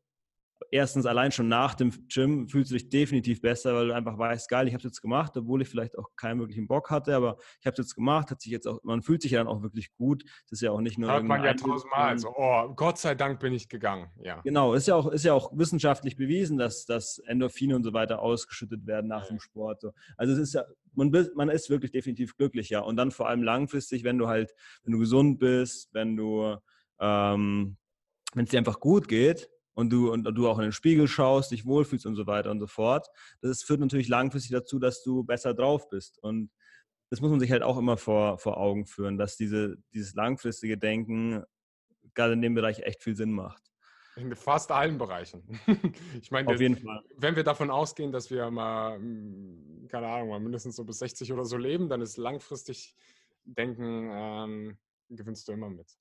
B: erstens allein schon nach dem Gym fühlst du dich definitiv besser, weil du einfach weißt, geil, ich habe es jetzt gemacht, obwohl ich vielleicht auch keinen wirklichen Bock hatte, aber ich habe es jetzt gemacht, hat sich jetzt auch, man fühlt sich ja dann auch wirklich gut. Das ist ja auch nicht nur.
A: Hört man ja tausendmal. So, oh, Gott sei Dank bin ich gegangen. Ja.
B: Genau, ist ja auch, ist ja auch wissenschaftlich bewiesen, dass, dass Endorphine und so weiter ausgeschüttet werden nach ja. dem Sport. So. Also es ist ja, man, man ist wirklich definitiv glücklicher. Und dann vor allem langfristig, wenn du halt, wenn du gesund bist, wenn du ähm, wenn es dir einfach gut geht, und du, und du auch in den Spiegel schaust, dich wohlfühlst und so weiter und so fort. Das führt natürlich langfristig dazu, dass du besser drauf bist. Und das muss man sich halt auch immer vor, vor Augen führen, dass diese, dieses langfristige Denken gerade in dem Bereich echt viel Sinn macht.
A: In fast allen Bereichen. [LAUGHS] ich meine,
B: Auf jeden Fall.
A: wenn wir davon ausgehen, dass wir mal, keine Ahnung, mal mindestens so bis 60 oder so leben, dann ist langfristig Denken, ähm, gewinnst du immer mit.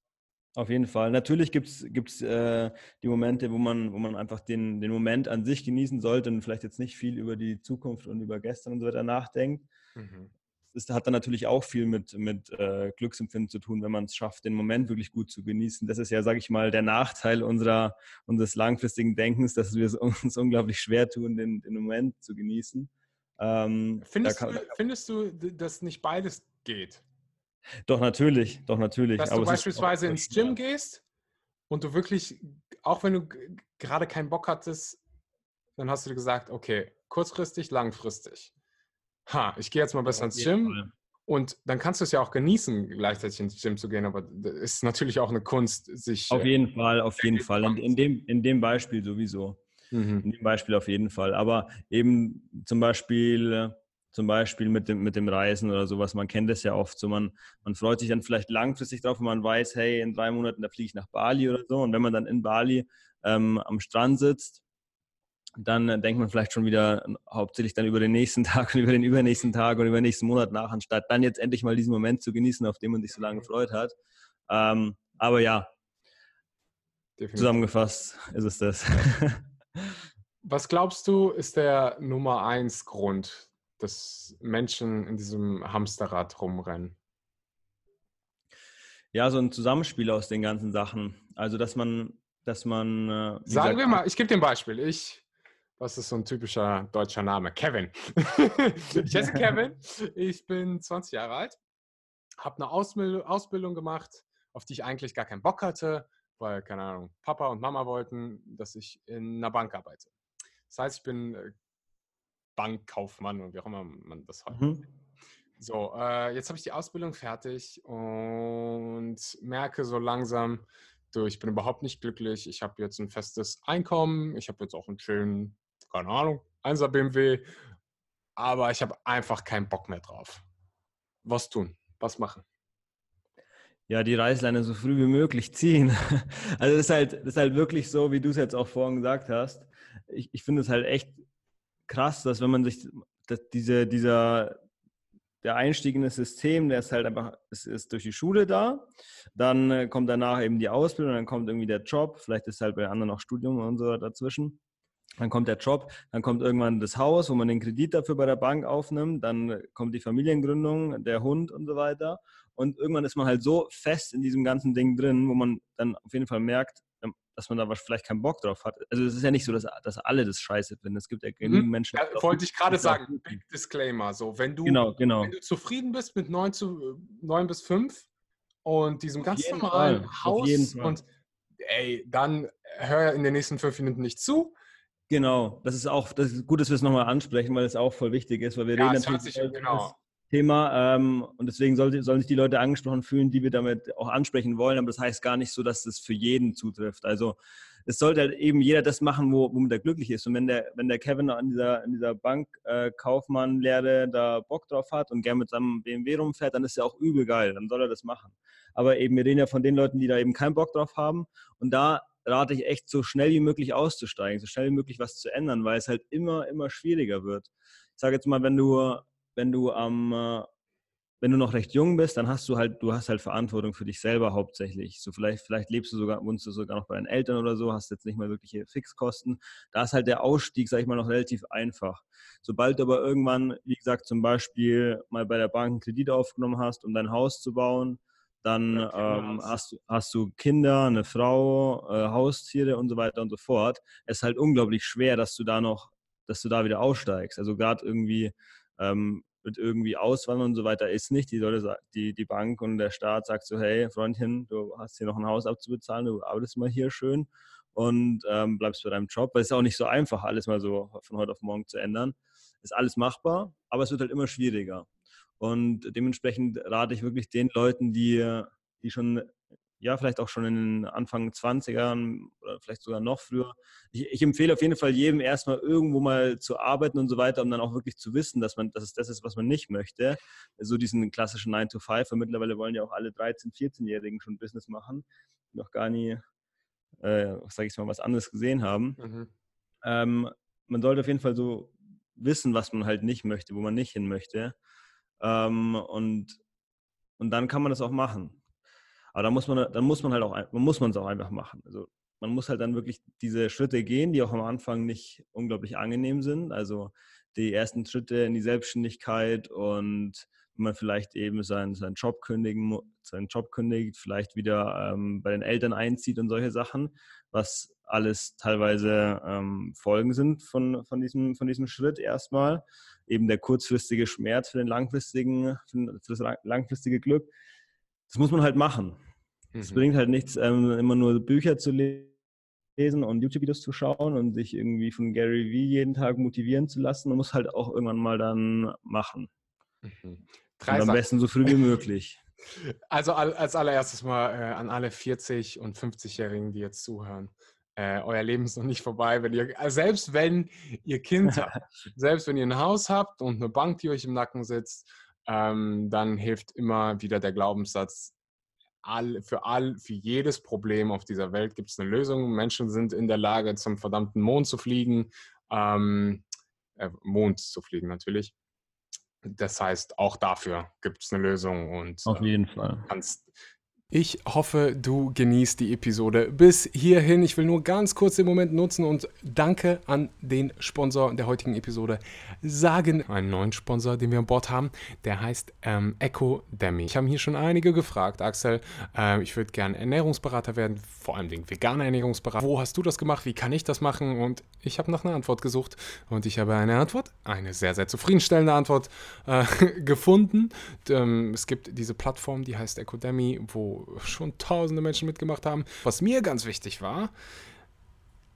B: Auf jeden Fall. Natürlich gibt es äh, die Momente, wo man, wo man einfach den, den Moment an sich genießen sollte und vielleicht jetzt nicht viel über die Zukunft und über gestern und so weiter nachdenkt. Mhm. Das hat dann natürlich auch viel mit, mit äh, Glücksempfinden zu tun, wenn man es schafft, den Moment wirklich gut zu genießen. Das ist ja, sage ich mal, der Nachteil unserer, unseres langfristigen Denkens, dass wir es [LAUGHS] uns unglaublich schwer tun, den, den Moment zu genießen.
A: Ähm, findest, kann, du, findest du, dass nicht beides geht?
B: Doch, natürlich, doch, natürlich.
A: Dass Aber du beispielsweise ins Gym gehst und du wirklich, auch wenn du gerade keinen Bock hattest, dann hast du dir gesagt, okay, kurzfristig, langfristig. Ha, ich gehe jetzt mal besser ins Gym. Und dann kannst du es ja auch genießen, gleichzeitig ins Gym zu gehen, aber es ist natürlich auch eine Kunst, sich.
B: Auf jeden Fall, auf jeden Fall. In, in, dem, in dem Beispiel sowieso. Mhm. In dem Beispiel auf jeden Fall. Aber eben zum Beispiel zum Beispiel mit dem, mit dem Reisen oder sowas. Man kennt das ja oft so. Man, man freut sich dann vielleicht langfristig drauf, wenn man weiß, hey, in drei Monaten, da fliege ich nach Bali oder so. Und wenn man dann in Bali ähm, am Strand sitzt, dann äh, denkt man vielleicht schon wieder hauptsächlich dann über den nächsten [LAUGHS] Tag und über den übernächsten Tag und über den nächsten Monat nach, anstatt dann jetzt endlich mal diesen Moment zu genießen, auf den man sich so lange gefreut hat. Ähm, aber ja, Definitiv. zusammengefasst ist es das. [LAUGHS]
A: Was glaubst du, ist der Nummer eins Grund, dass Menschen in diesem Hamsterrad rumrennen?
B: Ja, so ein Zusammenspiel aus den ganzen Sachen. Also, dass man, dass man.
A: Äh, Sagen wir mal, ich gebe dir ein Beispiel. Ich, was ist so ein typischer deutscher Name? Kevin. [LAUGHS] ich heiße Kevin. [LAUGHS] Ich bin 20 Jahre alt, habe eine Ausbildung gemacht, auf die ich eigentlich gar keinen Bock hatte, weil, keine Ahnung, Papa und Mama wollten, dass ich in einer Bank arbeite. Das heißt, ich bin äh, Bankkaufmann und wie auch immer man das heute mhm. So, äh, jetzt habe ich die Ausbildung fertig und merke so langsam, du, ich bin überhaupt nicht glücklich. Ich habe jetzt ein festes Einkommen, ich habe jetzt auch einen schönen, keine Ahnung, 1er BMW, aber ich habe einfach keinen Bock mehr drauf. Was tun? Was machen?
B: Ja, die Reißleine so früh wie möglich ziehen. [LAUGHS] Also das ist halt, das ist halt wirklich so, wie du es jetzt auch vorhin gesagt hast. Ich, ich finde es halt echt krass, dass wenn man sich diese, dieser der Einstieg in das System, der ist halt einfach, es ist durch die Schule da, dann äh, kommt danach eben die Ausbildung, dann kommt irgendwie der Job, vielleicht ist halt bei anderen noch Studium und so dazwischen. Dann kommt der Job, dann kommt irgendwann das Haus, wo man den Kredit dafür bei der Bank aufnimmt, dann kommt die Familiengründung, der Hund und so weiter. Und irgendwann ist man halt so fest in diesem ganzen Ding drin, wo man dann auf jeden Fall merkt, dass man da vielleicht keinen Bock drauf hat. Also es ist ja nicht so, dass, dass alle das scheiße finden. Es gibt ja genügend mhm. Menschen.
A: Ja, wollte ich gerade sagen, Big Disclaimer. So, wenn du,
B: genau, genau.
A: wenn du zufrieden bist mit 9, zu, 9 bis 5 und diesem ganz normalen Fall. Haus und ey, dann hör in den nächsten fünf Minuten nicht zu.
B: Genau, das ist auch das ist gut, dass wir es nochmal ansprechen, weil es auch voll wichtig ist, weil wir ja, reden natürlich. Sich, genau. Thema ähm, und deswegen soll, sollen sich die Leute angesprochen fühlen, die wir damit auch ansprechen wollen, aber das heißt gar nicht so, dass das für jeden zutrifft. Also es sollte halt eben jeder das machen, wo, womit er glücklich ist. Und wenn der, wenn der Kevin an dieser, an dieser Bankkaufmann-Lehre äh, da Bock drauf hat und gern mit seinem BMW rumfährt, dann ist er auch übel geil, dann soll er das machen. Aber eben, wir reden ja von den Leuten, die da eben keinen Bock drauf haben. Und da rate ich echt so schnell wie möglich auszusteigen, so schnell wie möglich was zu ändern, weil es halt immer, immer schwieriger wird. Ich sage jetzt mal, wenn du wenn du am, äh, wenn du noch recht jung bist, dann hast du halt, du hast halt Verantwortung für dich selber hauptsächlich. So vielleicht, vielleicht lebst du sogar, wohnst du sogar noch bei deinen Eltern oder so, hast jetzt nicht mal wirkliche Fixkosten. Da ist halt der Ausstieg, sag ich mal, noch relativ einfach. Sobald du aber irgendwann, wie gesagt, zum Beispiel mal bei der Bank einen Kredit aufgenommen hast, um dein Haus zu bauen, dann ähm, hast, du, hast du Kinder, eine Frau, äh, Haustiere und so weiter und so fort. Es ist halt unglaublich schwer, dass du da noch, dass du da wieder aussteigst. Also gerade irgendwie ähm, mit irgendwie auswandern und so weiter ist nicht. Die, Leute, die, die Bank und der Staat sagt so, hey Freundchen, du hast hier noch ein Haus abzubezahlen, du arbeitest mal hier schön und ähm, bleibst bei deinem Job. Weil es ist auch nicht so einfach, alles mal so von heute auf morgen zu ändern. Ist alles machbar, aber es wird halt immer schwieriger. Und dementsprechend rate ich wirklich den Leuten, die, die schon ja, vielleicht auch schon in den Anfang 20ern oder vielleicht sogar noch früher. Ich, ich, empfehle auf jeden Fall jedem erstmal irgendwo mal zu arbeiten und so weiter, um dann auch wirklich zu wissen, dass man, dass es das ist, was man nicht möchte. So diesen klassischen 9 to 5. Und mittlerweile wollen ja auch alle 13-, 14-Jährigen schon Business machen, die noch gar nie, äh, sage ich mal, was anderes gesehen haben. Mhm. Ähm, man sollte auf jeden Fall so wissen, was man halt nicht möchte, wo man nicht hin möchte. Ähm, und, und dann kann man das auch machen. Aber da muss man, dann muss man halt auch, man muss man es auch einfach machen. Also man muss halt dann wirklich diese Schritte gehen, die auch am Anfang nicht unglaublich angenehm sind. Also die ersten Schritte in die Selbstständigkeit und wenn man vielleicht eben seinen, seinen Job kündigen, seinen Job kündigt, vielleicht wieder ähm, bei den Eltern einzieht und solche Sachen, was alles teilweise ähm, Folgen sind von, von, diesem, von diesem Schritt erstmal. Eben der kurzfristige Schmerz für den langfristigen, für das langfristige Glück. Das muss man halt machen. Es mhm. bringt halt nichts, ähm, immer nur Bücher zu lesen und YouTube-Videos zu schauen und sich irgendwie von Gary Vee jeden Tag motivieren zu lassen. Man muss halt auch irgendwann mal dann machen. Mhm. am besten so früh wie möglich. [LAUGHS]
A: Also als allererstes mal äh, an alle 40- und 50-Jährigen, die jetzt zuhören. Äh, euer Leben ist noch nicht vorbei, wenn ihr, äh, selbst wenn ihr Kind [LAUGHS] habt, selbst wenn ihr ein Haus habt und eine Bank, die euch im Nacken sitzt, ähm, dann hilft immer wieder der Glaubenssatz, all, für, all, für jedes Problem auf dieser Welt gibt es eine Lösung. Menschen sind in der Lage, zum verdammten Mond zu fliegen. Ähm, äh, Mond zu fliegen natürlich. Das heißt, auch dafür gibt es eine Lösung. Und,
B: auf jeden äh, Fall.
A: Kannst, ich hoffe, du genießt die Episode bis hierhin. Ich will nur ganz kurz den Moment nutzen und danke an den Sponsor der heutigen Episode sagen. Einen neuen Sponsor, den wir an Bord haben, der heißt ähm, Echo Demi. Ich habe hier schon einige gefragt, Axel. Äh, ich würde gerne Ernährungsberater werden, vor allem veganer Ernährungsberater. Wo hast du das gemacht? Wie kann ich das machen? Und ich habe nach einer Antwort gesucht und ich habe eine Antwort, eine sehr, sehr zufriedenstellende Antwort äh, [LAUGHS] gefunden. Ähm, es gibt diese Plattform, die heißt Echo Demi, wo schon tausende Menschen mitgemacht haben. Was mir ganz wichtig war,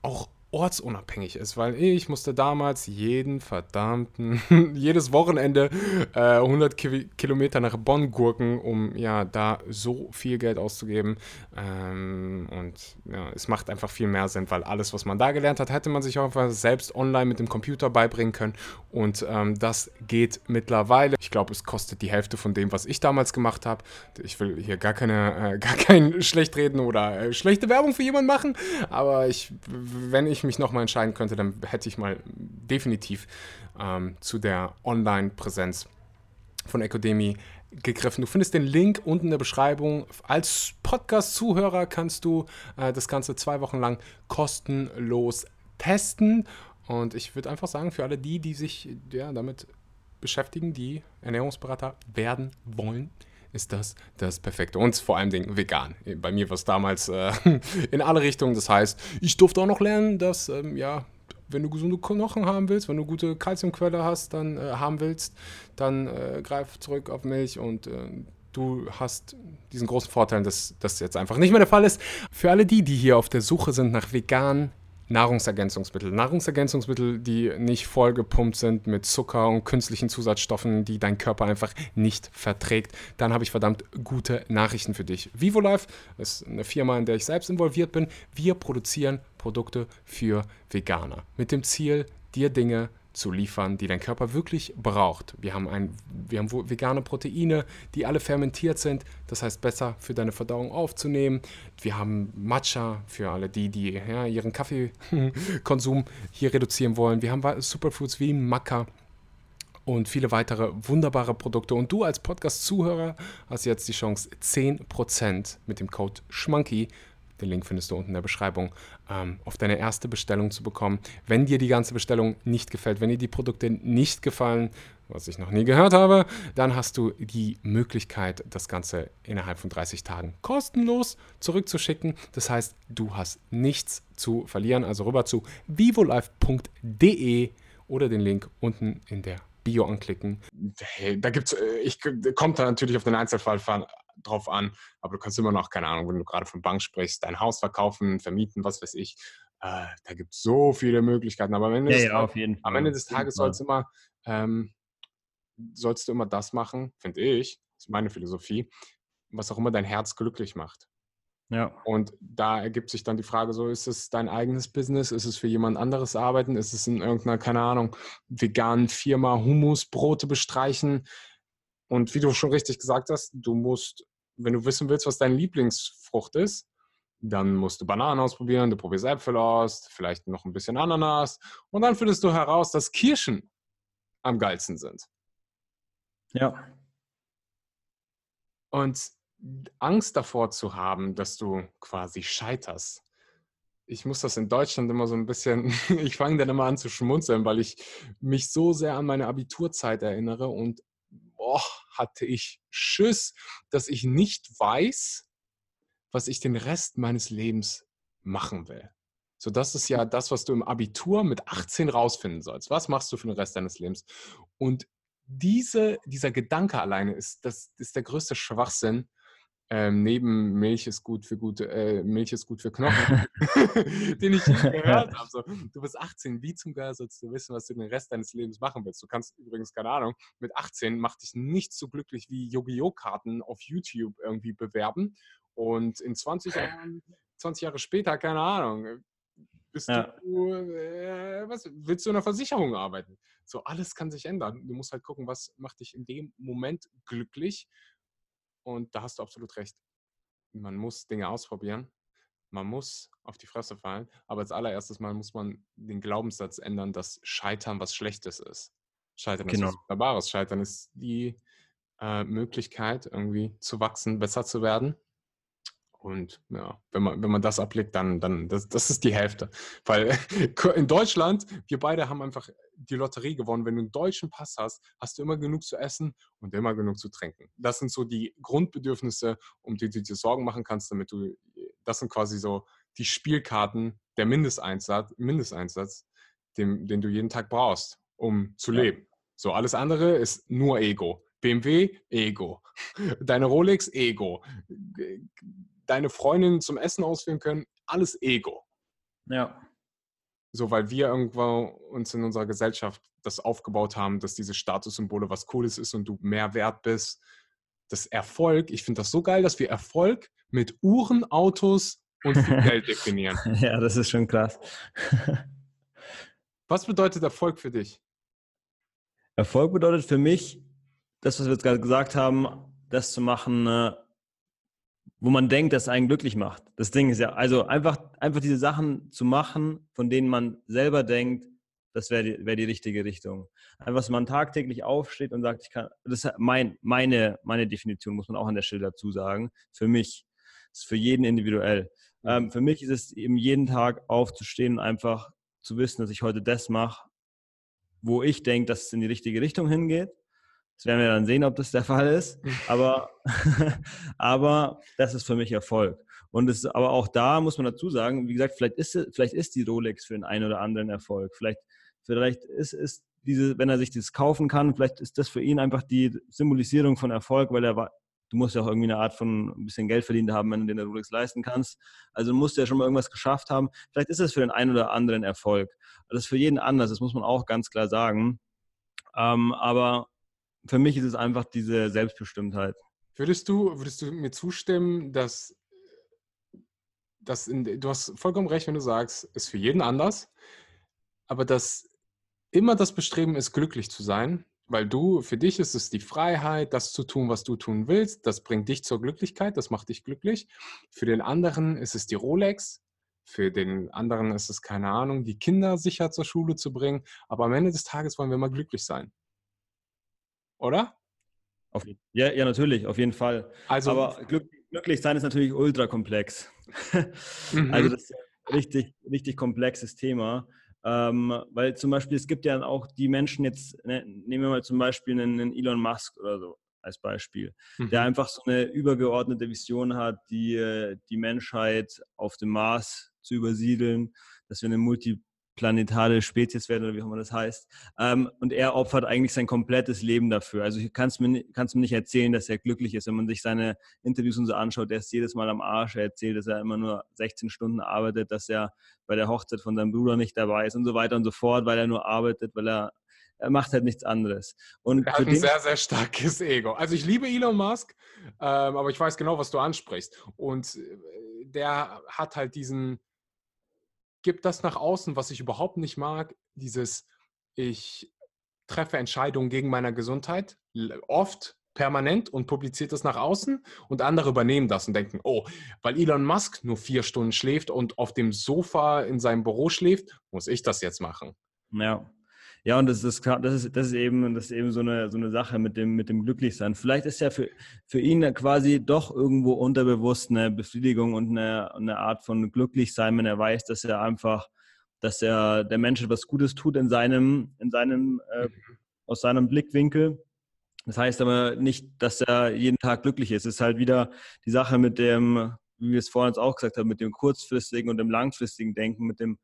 A: auch ortsunabhängig ist, weil ich musste damals jeden verdammten, [LAUGHS] jedes Wochenende äh, 100 Ki Kilometer nach Bonn gurken, um ja da so viel Geld auszugeben. Ähm, und ja, es macht einfach viel mehr Sinn, weil alles, was man da gelernt hat, hätte man sich auch einfach selbst online mit dem Computer beibringen können. Und ähm, das geht mittlerweile. Ich glaube, es kostet die Hälfte von dem, was ich damals gemacht habe. Ich will hier gar keine, äh, [LAUGHS] gar kein schlecht reden oder äh, schlechte Werbung für jemanden machen, aber ich, wenn ich ich mich nochmal entscheiden könnte, dann hätte ich mal definitiv ähm, zu der Online-Präsenz von Ecodemy gegriffen. Du findest den Link unten in der Beschreibung. Als Podcast-Zuhörer kannst du äh, das Ganze zwei Wochen lang kostenlos testen. Und ich würde einfach sagen, für alle die, die sich ja, damit beschäftigen, die Ernährungsberater werden wollen, ist das das Perfekte. Und vor allem Dingen vegan. Bei mir war es damals äh, [LAUGHS] in alle Richtungen. Das heißt, ich durfte auch noch lernen, dass, ähm, ja, wenn du gesunde Knochen haben willst, wenn du gute Kalziumquelle hast, dann äh, haben willst, dann äh, greif zurück auf Milch und äh, du hast diesen großen Vorteil, dass das jetzt einfach nicht mehr der Fall ist. Für alle die, die hier auf der Suche sind nach vegan Nahrungsergänzungsmittel. Nahrungsergänzungsmittel, die nicht vollgepumpt sind mit Zucker und künstlichen Zusatzstoffen, die dein Körper einfach nicht verträgt, dann habe ich verdammt gute Nachrichten für dich. VivoLife ist eine Firma, in der ich selbst involviert bin. Wir produzieren Produkte für Veganer mit dem Ziel, dir Dinge zu liefern, die dein Körper wirklich braucht. Wir haben, ein, wir haben vegane Proteine, die alle fermentiert sind, das heißt besser für deine Verdauung aufzunehmen. Wir haben Matcha für alle die, die ja, ihren Kaffeekonsum [LAUGHS] hier reduzieren wollen. Wir haben Superfoods wie Maca
C: und viele weitere wunderbare Produkte. Und du als Podcast-Zuhörer hast jetzt die Chance, 10% mit dem Code SCHMANKY den Link findest du unten in der Beschreibung, ähm, auf deine erste Bestellung zu bekommen. Wenn dir die ganze Bestellung nicht gefällt, wenn dir die Produkte nicht gefallen, was ich noch nie gehört habe, dann hast du die Möglichkeit, das Ganze innerhalb von 30 Tagen kostenlos zurückzuschicken. Das heißt, du hast nichts zu verlieren. Also rüber zu vivolife.de oder den Link unten in der Bio anklicken.
A: Hey, da gibt's, äh, ich kommt da natürlich auf den Einzelfall drauf an, aber du kannst immer noch, keine Ahnung, wenn du gerade von Bank sprichst, dein Haus verkaufen, vermieten, was weiß ich. Äh, da gibt es so viele Möglichkeiten. Aber am Ende,
B: ja,
A: des,
B: ja, Tages,
A: am Ende des Tages sollst, immer, ähm, sollst du immer das machen, finde ich, das ist meine Philosophie, was auch immer dein Herz glücklich macht.
B: Ja.
A: Und da ergibt sich dann die Frage: so, ist es dein eigenes Business? Ist es für jemand anderes arbeiten? Ist es in irgendeiner, keine Ahnung, veganen Firma Humusbrote bestreichen? Und wie du schon richtig gesagt hast, du musst, wenn du wissen willst, was deine Lieblingsfrucht ist, dann musst du Bananen ausprobieren, du probierst Äpfel aus, vielleicht noch ein bisschen Ananas und dann findest du heraus, dass Kirschen am geilsten sind.
B: Ja.
A: Und Angst davor zu haben, dass du quasi scheiterst. Ich muss das in Deutschland immer so ein bisschen, [LAUGHS] ich fange dann immer an zu schmunzeln, weil ich mich so sehr an meine Abiturzeit erinnere und boah, hatte ich Schiss, dass ich nicht weiß, was ich den Rest meines Lebens machen will. So, das ist ja das, was du im Abitur mit 18 rausfinden sollst. Was machst du für den Rest deines Lebens? Und diese, dieser Gedanke alleine ist, das ist der größte Schwachsinn, ähm, neben Milch ist gut für gute, äh, Milch ist gut für Knochen, [LAUGHS] [LAUGHS] den ich gehört [LAUGHS] habe. So, du bist 18, wie zum Geier sollst du wissen, was du den Rest deines Lebens machen willst? Du kannst übrigens, keine Ahnung, mit 18 macht dich nicht so glücklich wie Yu-Gi-Oh! Karten auf YouTube irgendwie bewerben. Und in 20 Jahren, 20 Jahre später, keine Ahnung, bist ja. du, äh, was, willst du in einer Versicherung arbeiten? So, alles kann sich ändern. Du musst halt gucken, was macht dich in dem Moment glücklich und da hast du absolut recht. Man muss Dinge ausprobieren. Man muss auf die Fresse fallen. Aber als allererstes Mal muss man den Glaubenssatz ändern, dass Scheitern was Schlechtes ist. Scheitern genau. ist was Wunderbares. Scheitern ist die äh, Möglichkeit, irgendwie zu wachsen, besser zu werden. Und ja, wenn man, wenn man das ablegt, dann, dann das, das ist die Hälfte. Weil [LAUGHS] in Deutschland, wir beide haben einfach die Lotterie gewonnen. Wenn du einen deutschen Pass hast, hast du immer genug zu essen und immer genug zu trinken. Das sind so die Grundbedürfnisse, um die du dir Sorgen machen kannst, damit du, das sind quasi so die Spielkarten, der Mindesteinsatz, Mindesteinsatz den, den du jeden Tag brauchst, um zu ja. leben. So, alles andere ist nur Ego. BMW, Ego. [LAUGHS] Deine Rolex, Ego deine Freundin zum Essen auswählen können, alles Ego.
B: Ja.
A: So, weil wir irgendwo uns in unserer Gesellschaft das aufgebaut haben, dass diese Statussymbole was Cooles ist und du mehr wert bist. Das Erfolg, ich finde das so geil, dass wir Erfolg mit Uhren, Autos und [LAUGHS] Geld definieren.
B: ja, das ist schon krass. [LAUGHS]
A: was bedeutet Erfolg für dich?
B: Erfolg bedeutet für mich, das, was wir jetzt gerade gesagt haben, das zu machen, äh, wo man denkt, dass es einen glücklich macht. Das Ding ist ja, also einfach, einfach diese Sachen zu machen, von denen man selber denkt, das wäre die, wär die richtige Richtung. Einfach, dass man tagtäglich aufsteht und sagt, ich kann, das ist mein, meine, meine Definition, muss man auch an der Stelle dazu sagen. Für mich, das ist für jeden individuell. Ähm, für mich ist es eben jeden Tag aufzustehen und einfach zu wissen, dass ich heute das mache, wo ich denke, dass es in die richtige Richtung hingeht. Das werden wir dann sehen, ob das der Fall ist. Aber, [LAUGHS] [LAUGHS] aber das ist für mich Erfolg. Und es, aber auch da muss man dazu sagen, wie gesagt, vielleicht ist, vielleicht ist die Rolex für den einen oder anderen Erfolg. Vielleicht, vielleicht ist, ist diese, wenn er sich das kaufen kann, vielleicht ist das für ihn einfach die Symbolisierung von Erfolg, weil er war, du musst ja auch irgendwie eine Art von ein bisschen Geld verdient haben, wenn du den Rolex leisten kannst. Also musst du ja schon mal irgendwas geschafft haben. Vielleicht ist es für den einen oder anderen Erfolg. Das ist für jeden anders, das muss man auch ganz klar sagen. Ähm, aber für mich ist es einfach diese Selbstbestimmtheit.
A: Würdest du, würdest du mir zustimmen, dass, dass in, du hast vollkommen recht, wenn du sagst, ist für jeden anders, aber dass immer das Bestreben ist, glücklich zu sein, weil du, für dich ist es die Freiheit, das zu tun, was du tun willst, das bringt dich zur Glücklichkeit, das macht dich glücklich. Für den anderen ist es die Rolex, für den anderen ist es keine Ahnung, die Kinder sicher zur Schule zu bringen, aber am Ende des Tages wollen wir mal glücklich sein. Oder?
B: Auf, ja, ja, natürlich, auf jeden Fall.
A: Also,
B: Aber glück, glücklich sein ist natürlich ultra komplex. [LAUGHS]
A: Mhm.
B: Also das ist ein richtig, richtig komplexes Thema. Ähm, weil zum Beispiel, es gibt ja auch die Menschen jetzt, ne, nehmen wir mal zum Beispiel einen, einen Elon Musk oder so als Beispiel, der
A: Mhm.
B: einfach so eine übergeordnete Vision hat, die, äh, die Menschheit auf dem Mars zu übersiedeln, dass wir eine multiplanetare Spezies werden oder wie auch immer das heißt. Ähm, und er opfert eigentlich sein komplettes Leben dafür. Also kannst mir, ni- kannst mir nicht erzählen, dass er glücklich ist, wenn man sich seine Interviews und so anschaut. Der ist jedes Mal am Arsch. Er erzählt, dass er immer nur 16 Stunden arbeitet, dass er bei der Hochzeit von seinem Bruder nicht dabei ist und so weiter und so fort, weil er nur arbeitet, weil er er macht halt nichts anderes. Und
A: Er hat ein sehr, sehr starkes Ego. Also ich liebe Elon Musk, ähm, aber ich weiß genau, was du ansprichst. Und äh, der hat halt diesen, gibt das nach außen, was ich überhaupt nicht mag, dieses, ich treffe Entscheidungen gegen meine Gesundheit, oft permanent und publiziert das nach außen und andere übernehmen das und denken, oh, weil Elon Musk nur vier Stunden schläft und auf dem Sofa in seinem Büro schläft, muss ich das jetzt machen.
B: Ja. Ja, und das ist, das ist, das ist eben, das ist eben so eine, so eine Sache mit dem, mit dem Glücklichsein. Vielleicht ist ja für, für ihn quasi doch irgendwo unterbewusst eine Befriedigung und eine, eine Art von Glücklichsein, wenn er weiß, dass er einfach, dass er der Mensch etwas Gutes tut in seinem, in seinem, äh, aus seinem Blickwinkel. Das heißt aber nicht, dass er jeden Tag glücklich ist. Es ist halt wieder die Sache mit dem, wie wir es vorhin auch gesagt haben, mit dem kurzfristigen und dem langfristigen Denken, mit dem,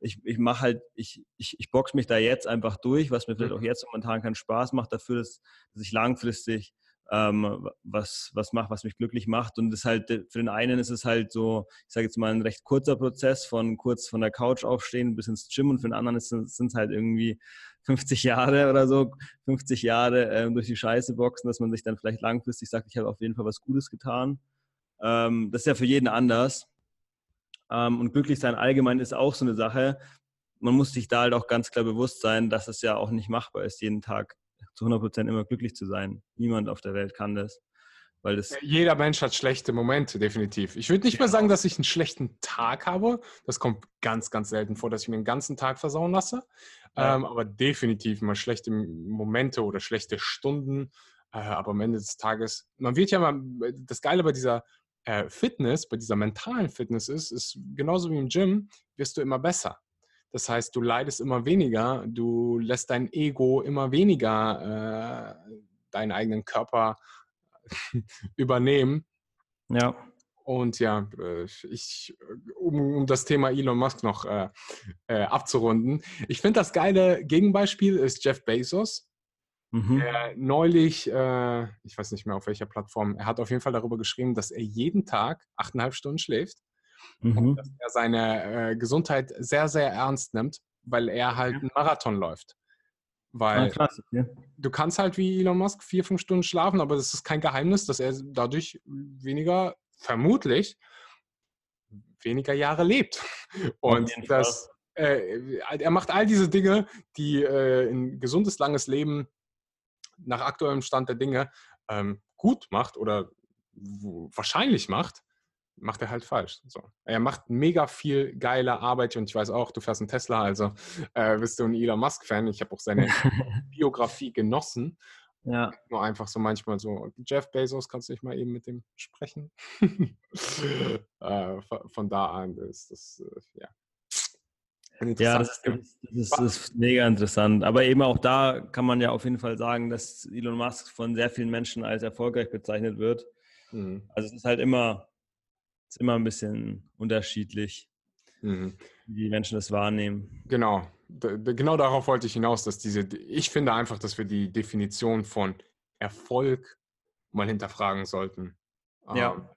B: ich, ich mache halt, ich, ich, ich box mich da jetzt einfach durch, was mir vielleicht auch jetzt momentan keinen Spaß macht, dafür, dass, dass ich langfristig ähm, was, was mache, was mich glücklich macht. Und das halt, für den einen ist es halt so, ich sage jetzt mal, ein recht kurzer Prozess von kurz von der Couch aufstehen bis ins Gym und für den anderen sind es halt irgendwie 50 Jahre oder so, 50 Jahre ähm, durch die Scheiße boxen, dass man sich dann vielleicht langfristig sagt, ich habe auf jeden Fall was Gutes getan. Ähm, das ist ja für jeden anders. Ähm, und glücklich sein allgemein ist auch so eine Sache. Man muss sich da halt auch ganz klar bewusst sein, dass es ja auch nicht machbar ist, jeden Tag zu 100 Prozent immer glücklich zu sein. Niemand auf der Welt kann das. Weil das
A: Jeder Mensch hat schlechte Momente, definitiv. Ich würde nicht mehr sagen, dass ich einen schlechten Tag habe. Das kommt ganz, ganz selten vor, dass ich mir den ganzen Tag versauen lasse.
B: Ja.
A: Ähm, aber definitiv mal schlechte Momente oder schlechte Stunden. Äh, aber am Ende des Tages, man wird ja mal, das Geile bei dieser äh, Fitness, bei dieser mentalen Fitness ist, ist genauso wie im Gym, wirst du immer besser. Das heißt, du leidest immer weniger, du lässt dein Ego immer weniger äh, deinen eigenen Körper [LAUGHS] übernehmen.
B: ja.
A: Und ja, äh, ich, um, um das Thema Elon Musk noch äh, äh, abzurunden, ich finde das geile Gegenbeispiel ist Jeff Bezos,
B: Mhm.
A: der neulich, äh, ich weiß nicht mehr auf welcher Plattform, er hat auf jeden Fall darüber geschrieben, dass er jeden Tag achteinhalb Stunden schläft und
B: Mhm.
A: dass er seine äh, Gesundheit sehr, sehr ernst nimmt, weil er halt einen Marathon läuft.
B: Ah,
A: Weil
B: krass. Okay.
A: du kannst halt wie Elon Musk vier, fünf Stunden schlafen, aber das ist kein Geheimnis, dass er dadurch weniger, vermutlich, weniger Jahre lebt. Und das, äh, er macht all diese Dinge, die äh, ein gesundes, langes Leben nach aktuellem Stand der Dinge ähm, gut macht oder wahrscheinlich macht, macht er halt falsch. So. Er macht mega viel geile Arbeit und ich weiß auch, du fährst einen Tesla, also äh, bist du ein Elon Musk-Fan. Ich habe auch seine [LAUGHS] Biografie genossen.
B: Ja.
A: Nur einfach so manchmal so, Jeff Bezos, kannst du nicht mal eben mit dem sprechen? [LAUGHS] äh, von, von da an ist das, äh, ja.
B: Ja, das ist, das, ist, das ist mega interessant. Aber eben auch da kann man ja auf jeden Fall sagen, dass Elon Musk von sehr vielen Menschen als erfolgreich bezeichnet wird.
A: Mhm.
B: Also es ist halt immer, es ist immer ein bisschen unterschiedlich,
A: Mhm.
B: wie die Menschen das wahrnehmen.
A: Genau, genau darauf wollte ich hinaus, dass diese, ich finde einfach, dass wir die Definition von Erfolg mal hinterfragen sollten.
B: Ja.
A: Ähm,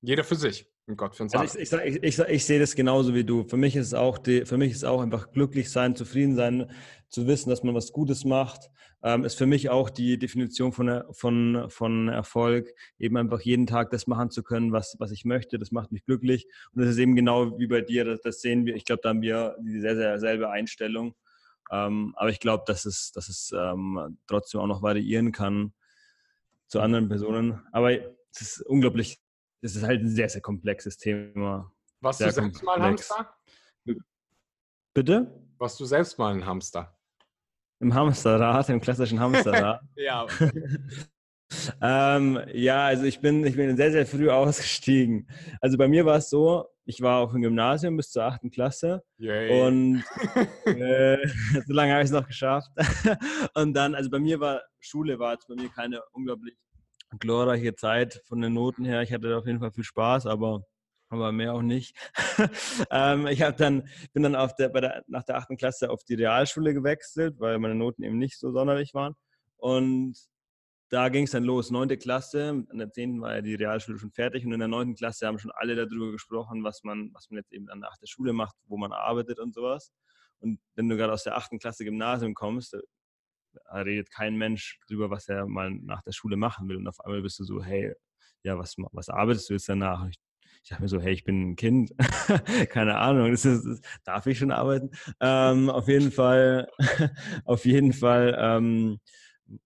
A: jeder für sich. Und Gott für uns
B: Also ich, ich, ich, ich, sehe das genauso wie du. Für mich ist es auch die, für mich ist auch einfach glücklich sein, zufrieden sein, zu wissen, dass man was Gutes macht. Ähm, ist für mich auch die Definition von, von, von Erfolg, eben einfach jeden Tag das machen zu können, was, was ich möchte. Das macht mich glücklich. Und das ist eben genau wie bei dir. Das, das sehen wir. Ich glaube, da haben wir die sehr, sehr selbe Einstellung. Ähm, aber ich glaube, dass es, dass es ähm, trotzdem auch noch variieren kann zu anderen Personen. Aber es ist unglaublich, es ist halt ein sehr, sehr komplexes Thema.
A: Warst du
B: sehr
A: selbst mal ein
B: komplex.
A: Hamster?
B: Bitte?
A: Warst du selbst mal ein Hamster?
B: Im Hamsterrad, im klassischen Hamsterrad. [LAUGHS]
A: ja. [LAUGHS]
B: ähm, ja, also ich bin, ich bin sehr, sehr früh [LAUGHS] ausgestiegen. Also bei mir war es so, ich war auf dem Gymnasium bis zur 8. Klasse
A: Yay.
B: und äh, so lange habe ich es noch geschafft. und dann, also bei mir war Schule war jetzt bei mir keine unglaublich glorreiche Zeit von den Noten her. Ich hatte auf jeden Fall viel Spaß, aber aber mehr auch nicht. [LAUGHS] ähm, ich dann, bin dann auf der, der, nach der 8. Klasse auf die Realschule gewechselt, weil meine Noten eben nicht so sonderlich waren. Und da ging es dann los, 9. Klasse, an der 10. war ja die Realschule schon fertig und in der 9. Klasse haben schon alle darüber gesprochen, was man, was man jetzt eben dann nach der Schule macht, wo man arbeitet und sowas. Und wenn du gerade aus der 8. Klasse Gymnasium kommst, redet kein Mensch darüber, was er mal nach der Schule machen will. Und auf einmal bist du so, hey, ja, was, was arbeitest du jetzt danach? Ich ich dachte mir so, hey, ich bin ein Kind, [LAUGHS] keine Ahnung, das ist, das, darf ich schon arbeiten? Ähm, auf jeden Fall, [LAUGHS] auf jeden Fall ähm,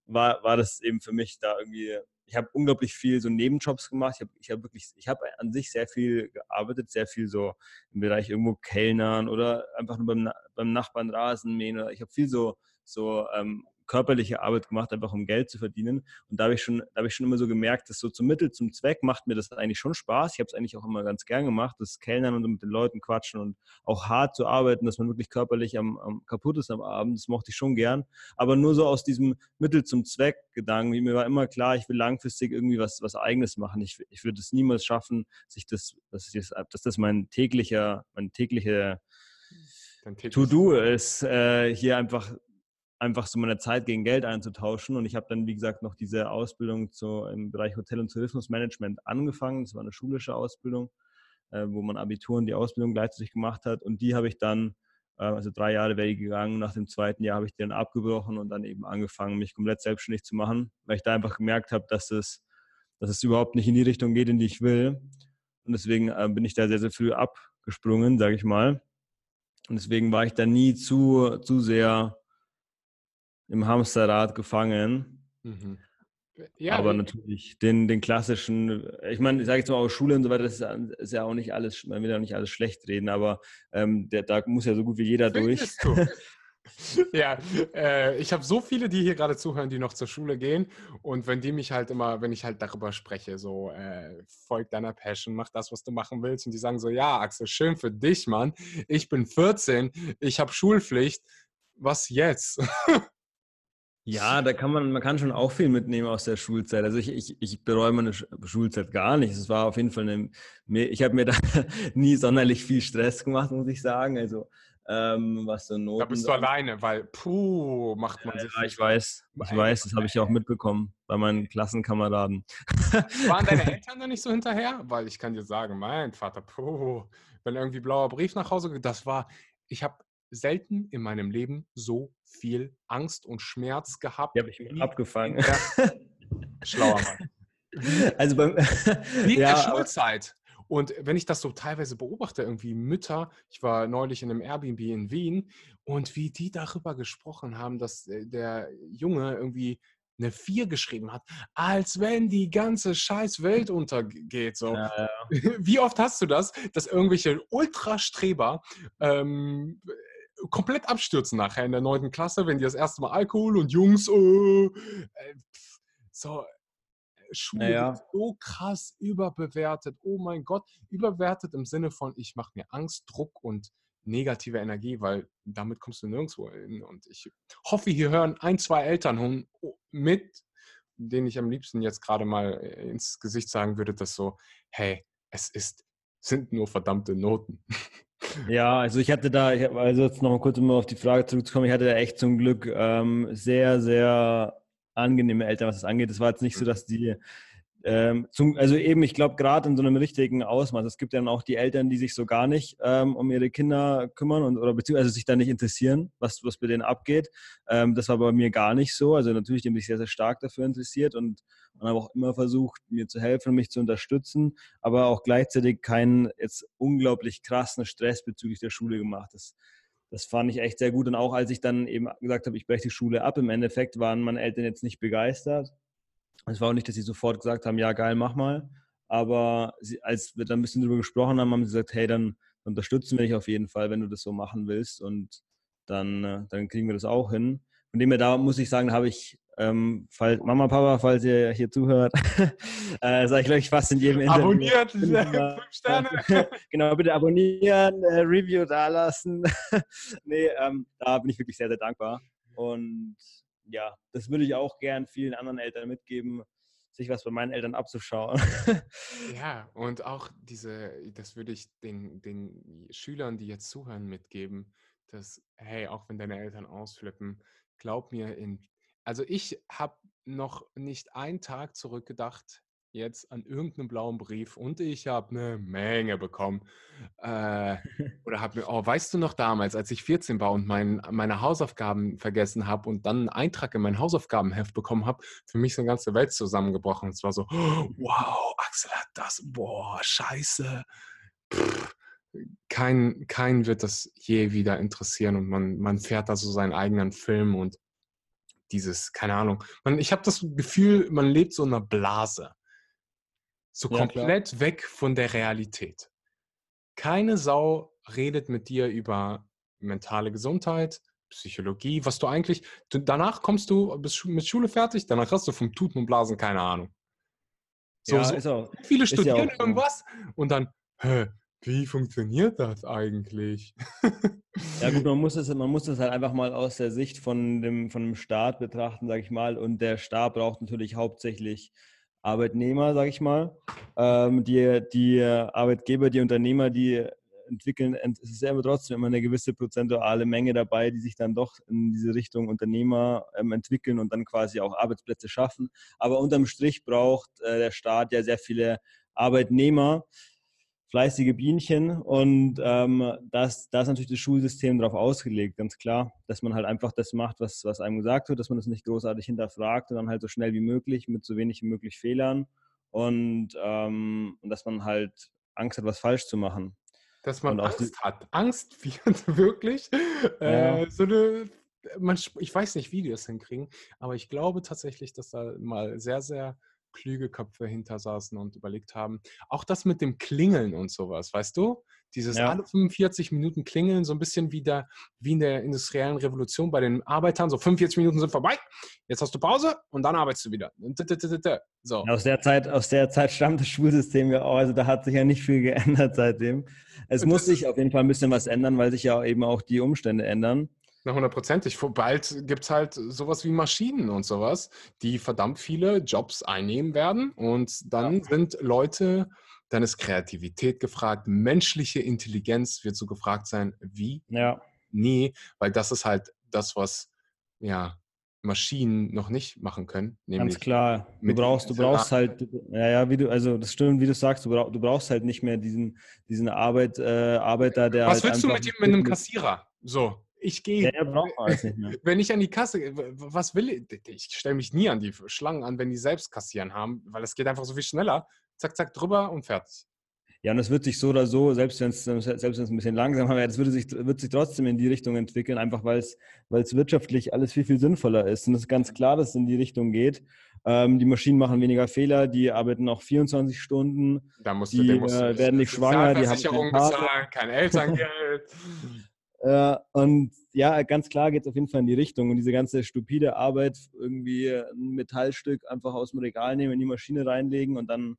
B: war, war das eben für mich da irgendwie, ich habe unglaublich viel so Nebenjobs gemacht. Ich habe ich hab wirklich, ich habe an sich sehr viel gearbeitet, sehr viel so im Bereich irgendwo Kellnern oder einfach nur beim, beim Nachbarn Rasenmähen. Oder ich habe viel so, so ähm, körperliche Arbeit gemacht, einfach um Geld zu verdienen. Und da habe ich schon, da habe ich schon immer so gemerkt, dass so zum Mittel, zum Zweck macht mir das eigentlich schon Spaß. Ich habe es eigentlich auch immer ganz gern gemacht, das Kellnern und mit den Leuten quatschen und auch hart zu arbeiten, dass man wirklich körperlich am, am kaputt ist am Abend. Das mochte ich schon gern. Aber nur so aus diesem Mittel zum Zweck Gedanken. Mir war immer klar, ich will langfristig irgendwie was, was Eigenes machen. Ich, ich würde es niemals schaffen, sich das, dass, ich, dass das mein täglicher, mein täglicher To-Do ist, äh, hier einfach einfach so meine Zeit gegen Geld einzutauschen. Und ich habe dann, wie gesagt, noch diese Ausbildung zu, im Bereich Hotel- und Tourismusmanagement angefangen. Das war eine schulische Ausbildung, äh, wo man Abitur und die Ausbildung gleichzeitig gemacht hat. Und die habe ich dann, äh, also drei Jahre wäre ich gegangen. Nach dem zweiten Jahr habe ich die dann abgebrochen und dann eben angefangen, mich komplett selbstständig zu machen, weil ich da einfach gemerkt habe, dass es, dass es überhaupt nicht in die Richtung geht, in die ich will. Und deswegen äh, bin ich da sehr, sehr früh abgesprungen, sage ich mal. Und deswegen war ich da nie zu, zu sehr im Hamsterrad gefangen. Mhm. Ja, aber natürlich den, den klassischen, ich meine, ich sage jetzt mal auch Schule und so weiter, das ist, ist, ja auch nicht alles, man will ja nicht alles schlecht reden, aber ähm, der, da muss ja so gut wie jeder durch.
A: ja, äh, ich habe so viele, die hier gerade zuhören, die noch zur Schule gehen. Und wenn die mich halt immer, wenn ich halt darüber spreche, so äh, folg deiner Passion, mach das, was du machen willst. Und die sagen so, ja, Axel, schön für dich, Mann. Ich bin 14, ich habe Schulpflicht. Was jetzt? [LAUGHS]
B: Ja, da kann man, man kann schon auch viel mitnehmen aus der Schulzeit. Also ich, ich, ich bereue meine Schulzeit gar nicht. Es war auf jeden Fall eine, ich habe mir da [LAUGHS] nie sonderlich viel Stress gemacht, muss ich sagen. Also ähm, was so Noten.
A: Da bist du alleine, weil puh, macht man
B: ja,
A: sich.
B: Ja, ich weiß, ich weiß, das habe ich auch mitbekommen bei meinen Klassenkameraden.
A: Waren deine [LAUGHS] Eltern da nicht so hinterher? Weil ich kann dir sagen, mein Vater, puh, wenn irgendwie blauer Brief nach Hause, das war, ich habe selten in meinem Leben so viel Angst und Schmerz gehabt.
B: Die habe ich mir abgefangen. [LAUGHS]
A: Schlauer Mann.
B: Also beim, [LAUGHS]
A: Wie in ja, der Schulzeit. Und wenn ich das so teilweise beobachte, irgendwie Mütter, ich war neulich in einem Airbnb in Wien und wie die darüber gesprochen haben, dass äh, der Junge irgendwie eine 4 geschrieben hat, als wenn die ganze scheiß Welt untergeht. So. Ja, ja. [LAUGHS] Wie oft hast du das, dass irgendwelche Ultrastreber ähm, komplett abstürzen nachher in der neunten Klasse, wenn die das erste Mal Alkohol und Jungs, äh, äh so, Schule naja. so krass überbewertet. Oh mein Gott, überbewertet im Sinne von, ich mache mir Angst, Druck und negative Energie, weil damit kommst du nirgendwo hin. Und ich hoffe, hier hören ein, zwei Eltern mit, denen ich am liebsten jetzt gerade mal äh, ins Gesicht sagen würde, dass so, hey, es ist, sind nur verdammte Noten. [LAUGHS]
B: Ja, also ich hatte da, also jetzt nochmal kurz, um auf die Frage zurückzukommen, ich hatte da echt zum Glück ähm, sehr, sehr angenehme Eltern, was das angeht. Es war jetzt nicht so, dass die ähm, zum, also eben, ich glaube, gerade in so einem richtigen Ausmaß. Es gibt ja dann auch die Eltern, die sich so gar nicht ähm, um ihre Kinder kümmern und oder beziehungsweise sich da nicht interessieren, was, was bei denen abgeht. Ähm, das war bei mir gar nicht so. Also natürlich, die haben sich sehr, sehr stark dafür interessiert und, und habe auch immer versucht, mir zu helfen, mich zu unterstützen, aber auch gleichzeitig keinen jetzt unglaublich krassen Stress bezüglich der Schule gemacht. Das, das fand ich echt sehr gut. Und auch als ich dann eben gesagt habe, ich breche die Schule ab, im Endeffekt waren meine Eltern jetzt nicht begeistert. Es war auch nicht, dass sie sofort gesagt haben, ja geil, mach mal. Aber sie, als wir dann ein bisschen darüber gesprochen haben, haben sie gesagt, hey, dann unterstützen wir dich auf jeden Fall, wenn du das so machen willst. Und dann, äh, dann kriegen wir das auch hin. von dem her, da muss ich sagen, habe ich ähm, falls, Mama, Papa, falls ihr hier zuhört, [LAUGHS] äh, sage ich gleich fast in jedem Interview.
A: Abonniert, fünf Sterne. [LAUGHS]
B: genau, bitte abonnieren, äh, Review dalassen. [LAUGHS] nee, ähm, da bin ich wirklich sehr, sehr dankbar. Und ja, das würde ich auch gern vielen anderen Eltern mitgeben, sich was bei meinen Eltern abzuschauen.
A: ja, und auch diese, das würde ich den, den Schülern, die jetzt zuhören, mitgeben, dass, hey, auch wenn deine Eltern ausflippen, glaub mir, in also ich habe noch nicht einen Tag zurückgedacht jetzt an irgendeinen blauen Brief und ich habe eine Menge bekommen. Äh, [LAUGHS] oder habe mir, oh, weißt du noch damals, als ich 14 war und mein, meine Hausaufgaben vergessen habe und dann einen Eintrag in mein Hausaufgabenheft bekommen habe, für mich ist eine ganze Welt zusammengebrochen. Es war so, oh, [LAUGHS] wow, Axel hat das, boah, scheiße. Pff, kein, kein wird das je wieder interessieren und man, man fährt da so seinen eigenen Film und dieses, keine Ahnung. Man, ich habe das Gefühl, man lebt so in einer Blase. So ja, komplett klar. weg von der Realität. Keine Sau redet mit dir über mentale Gesundheit, Psychologie, was du eigentlich, du, danach kommst du, bist mit Schule fertig, danach hast du vom Tuten und Blasen keine Ahnung. So, ja, so auch, viele studieren ja irgendwas und dann, hä, wie funktioniert das eigentlich?
B: ja gut, [LAUGHS] man muss, es, man muss es halt einfach mal aus der Sicht von dem, von dem Staat betrachten, sage ich mal. Und der Staat braucht natürlich hauptsächlich Arbeitnehmer, sage ich mal. Ähm, die, die Arbeitgeber, die Unternehmer, die entwickeln, es ist aber trotzdem immer eine gewisse prozentuale Menge dabei, die sich dann doch in diese Richtung Unternehmer ähm, entwickeln und dann quasi auch Arbeitsplätze schaffen. Aber unterm Strich braucht äh, der Staat ja sehr viele Arbeitnehmer, fleißige Bienchen und ähm, das, da ist natürlich das Schulsystem darauf ausgelegt, ganz klar, dass man halt einfach das macht, was, was einem gesagt wird, dass man das nicht großartig hinterfragt und dann halt so schnell wie möglich mit so wenig wie möglich Fehlern und, ähm, und dass man halt Angst hat, was falsch zu machen.
A: Dass man Angst hat. Angst [LAUGHS] wird wirklich ja. äh, so eine man, ich weiß nicht, wie die das hinkriegen, aber ich glaube tatsächlich, dass da mal sehr, sehr kluge Köpfe hinter saßen und überlegt haben. Auch das mit dem Klingeln und sowas, weißt du? Dieses ja. alle 45 Minuten Klingeln, so ein bisschen wie, der, wie in der industriellen Revolution bei den Arbeitern. So 45 Minuten sind vorbei, jetzt hast du Pause und dann arbeitest du wieder.
B: So. Aus, der Zeit, aus der Zeit stammt das Schulsystem ja auch. Also da hat sich ja nicht viel geändert seitdem. Es muss sich auf jeden Fall ein bisschen was ändern, weil sich ja eben auch die Umstände ändern.
A: Na, hundertprozentig. Bald gibt es halt sowas wie Maschinen und sowas, die verdammt viele Jobs einnehmen werden. Und dann ja. sind Leute, dann ist Kreativität gefragt, menschliche Intelligenz wird so gefragt sein, wie?
B: Ja.
A: Nie, weil das ist halt das, was ja Maschinen noch nicht machen können.
B: Ganz klar. Du brauchst, du brauchst halt, ja, ja, wie du, also das stimmt, wie du sagst, du, brauch, du brauchst halt nicht mehr diesen, diesen Arbeit, äh, Arbeiter, der.
A: Was
B: halt
A: willst du mit, mit einem Kassierer? So, ich gehe.
B: Ja, braucht man alles nicht mehr. [LAUGHS]
A: Wenn ich an die Kasse, was will ich? Ich stelle mich nie an die Schlangen an, wenn die selbst kassieren haben, weil es geht einfach so viel schneller. Zack, zack, drüber und fertig.
B: Ja, und es wird sich so oder so, selbst wenn es selbst ein bisschen langsamer wäre, es würde sich, wird sich trotzdem in die Richtung entwickeln, einfach weil es, weil es wirtschaftlich alles viel, viel sinnvoller ist. Und es ist ganz klar, dass es in die Richtung geht. Ähm, die Maschinen machen weniger Fehler, die arbeiten noch 24 Stunden.
A: Da musst
B: die
A: du, musst
B: äh, werden nicht schwanger,
A: die haben bezahlen, kein Elterngeld. [LAUGHS]
B: Äh, und ja, ganz klar geht es auf jeden Fall in die Richtung. Und diese ganze stupide Arbeit, irgendwie ein Metallstück einfach aus dem Regal nehmen, in die Maschine reinlegen und dann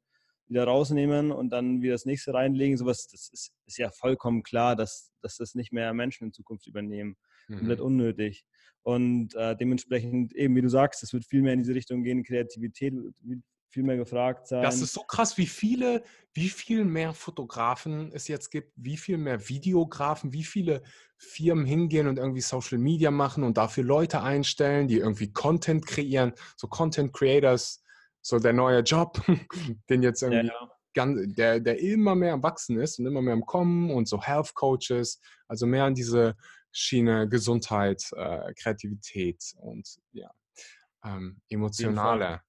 B: wieder rausnehmen und dann wieder das nächste reinlegen, sowas, das ist, ist ja vollkommen klar, dass, dass das nicht mehr Menschen in Zukunft übernehmen. Mhm. Komplett unnötig. Und äh, dementsprechend, eben wie du sagst, es wird viel mehr in diese Richtung gehen, Kreativität wird viel mehr gefragt sein.
A: Das ist so krass, wie viele, wie viel mehr Fotografen es jetzt gibt, wie viel mehr Videografen, wie viele Firmen hingehen und irgendwie Social Media machen und dafür Leute einstellen, die irgendwie Content kreieren, so Content Creators, so der neue Job, [LAUGHS] den jetzt irgendwie ja, ja. Ganz, der, der immer mehr am Wachsen ist und immer mehr am Kommen und so Health Coaches, also mehr an diese Schiene Gesundheit, äh, Kreativität und ja, ähm, emotionale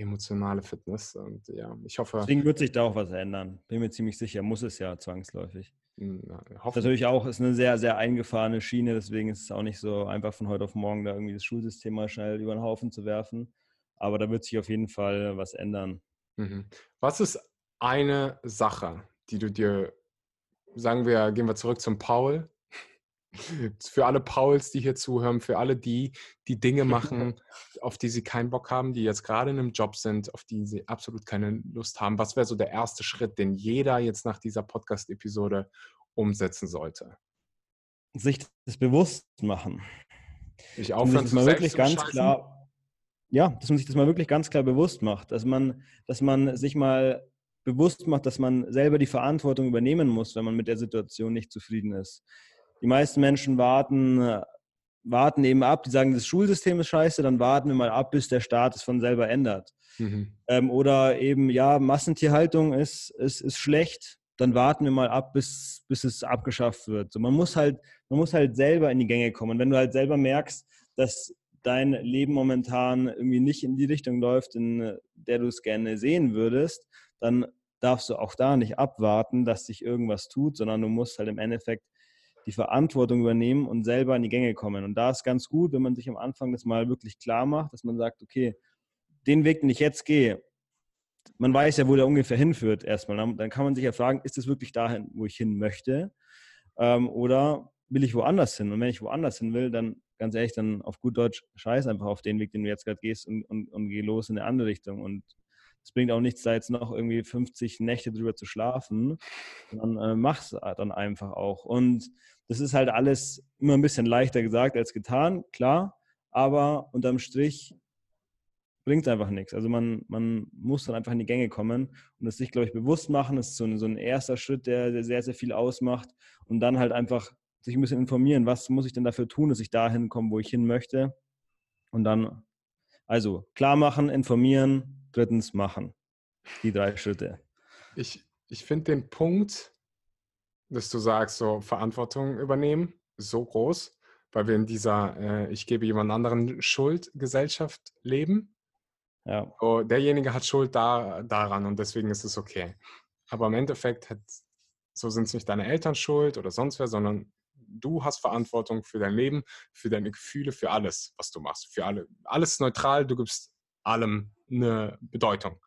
A: emotionale Fitness. Und ja, ich hoffe.
B: Deswegen wird sich da auch was ändern. Bin mir ziemlich sicher, muss es ja zwangsläufig. Hm, na, Natürlich auch, ist eine sehr, sehr eingefahrene Schiene, deswegen ist es auch nicht so einfach von heute auf morgen da irgendwie das Schulsystem mal schnell über den Haufen zu werfen. Aber da wird sich auf jeden Fall was ändern.
A: Mhm. Was ist eine Sache, die du dir, sagen wir, gehen wir zurück zum Paul, Für alle Pauls, die hier zuhören, für alle die, die Dinge machen, [LAUGHS] auf die sie keinen Bock haben, die jetzt gerade in einem Job sind, auf die sie absolut keine Lust haben. Was wäre so der erste Schritt, den jeder jetzt nach dieser Podcast-Episode umsetzen sollte?
B: Sich das bewusst machen.
A: Ich aufhören
B: zu mal wirklich ganz klar, ja, dass man sich das mal wirklich ganz klar bewusst macht, dass man, dass man sich mal bewusst macht, dass man selber die Verantwortung übernehmen muss, wenn man mit der Situation nicht zufrieden ist. Die meisten Menschen warten, warten eben ab, die sagen, das Schulsystem ist scheiße, dann warten wir mal ab, bis der Staat es von selber ändert. Mhm. Ähm, oder eben, ja, Massentierhaltung ist, ist, ist schlecht, dann warten wir mal ab, bis, bis es abgeschafft wird. So, man, muss halt, man muss halt selber in die Gänge kommen. Und wenn du halt selber merkst, dass dein Leben momentan irgendwie nicht in die Richtung läuft, in der du es gerne sehen würdest, dann darfst du auch da nicht abwarten, dass sich irgendwas tut, sondern du musst halt im Endeffekt die Verantwortung übernehmen und selber in die Gänge kommen. Und da ist ganz gut, wenn man sich am Anfang das mal wirklich klar macht, dass man sagt, okay, den Weg, den ich jetzt gehe, man weiß ja, wo der ungefähr hinführt erstmal. Dann kann man sich ja fragen, ist es wirklich dahin, wo ich hin möchte? Ähm, oder will ich woanders hin? Und wenn ich woanders hin will, dann ganz ehrlich, dann auf gut Deutsch, scheiß einfach auf den Weg, den du jetzt gerade gehst und, und, und geh los in eine andere Richtung. Und es bringt auch nichts, da jetzt noch irgendwie 50 Nächte drüber zu schlafen, sondern äh, mach's dann einfach auch. Und das ist halt alles immer ein bisschen leichter gesagt als getan, klar, aber unterm Strich bringt es einfach nichts. Also man, man muss dann einfach in die Gänge kommen und es sich, glaube ich, bewusst machen, das ist so ein, so ein erster Schritt, der, der sehr, sehr viel ausmacht und dann halt einfach sich ein bisschen informieren, was muss ich denn dafür tun, dass ich dahin komme, wo ich hin möchte und dann, also klar machen, informieren, drittens machen. Die drei Schritte.
A: Ich, ich finde den Punkt, dass du sagst, so Verantwortung übernehmen, so groß, weil wir in dieser äh, Ich gebe jemand anderen Schuld-Gesellschaft leben. Ja. So, derjenige hat Schuld da, daran und deswegen ist es okay. Aber im Endeffekt hat, so sind es nicht deine Eltern schuld oder sonst wer, sondern du hast Verantwortung für dein Leben, für deine Gefühle, für alles, was du machst. Für alle, alles neutral, du gibst allem eine Bedeutung.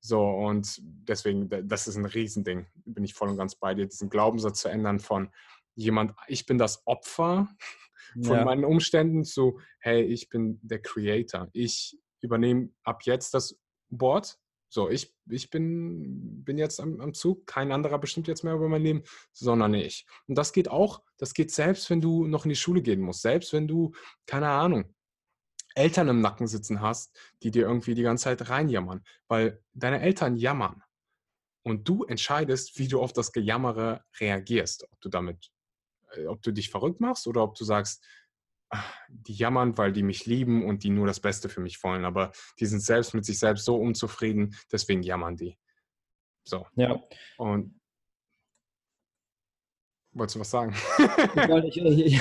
A: So, und deswegen, das ist ein Riesending, bin ich voll und ganz bei dir, diesen Glaubenssatz zu ändern von jemand, ich bin das Opfer [LAUGHS] von ja. meinen Umständen zu, hey, ich bin der Creator. Ich übernehme ab jetzt das Board. So, ich, ich bin, bin jetzt am, am Zug, kein anderer bestimmt jetzt mehr über mein Leben, sondern ich. Und das geht auch, das geht selbst, wenn du noch in die Schule gehen musst, selbst wenn du, keine Ahnung, Eltern im Nacken sitzen hast, die dir irgendwie die ganze Zeit reinjammern, weil deine Eltern jammern und du entscheidest, wie du auf das Gejammere reagierst, ob du damit, äh, ob du dich verrückt machst oder ob du sagst, ach, die jammern, weil die mich lieben und die nur das Beste für mich wollen, aber die sind selbst mit sich selbst so unzufrieden, deswegen jammern die. So.
B: Ja.
A: Und Wolltest du was sagen?
B: ich, wollte, [LAUGHS] ich, ich,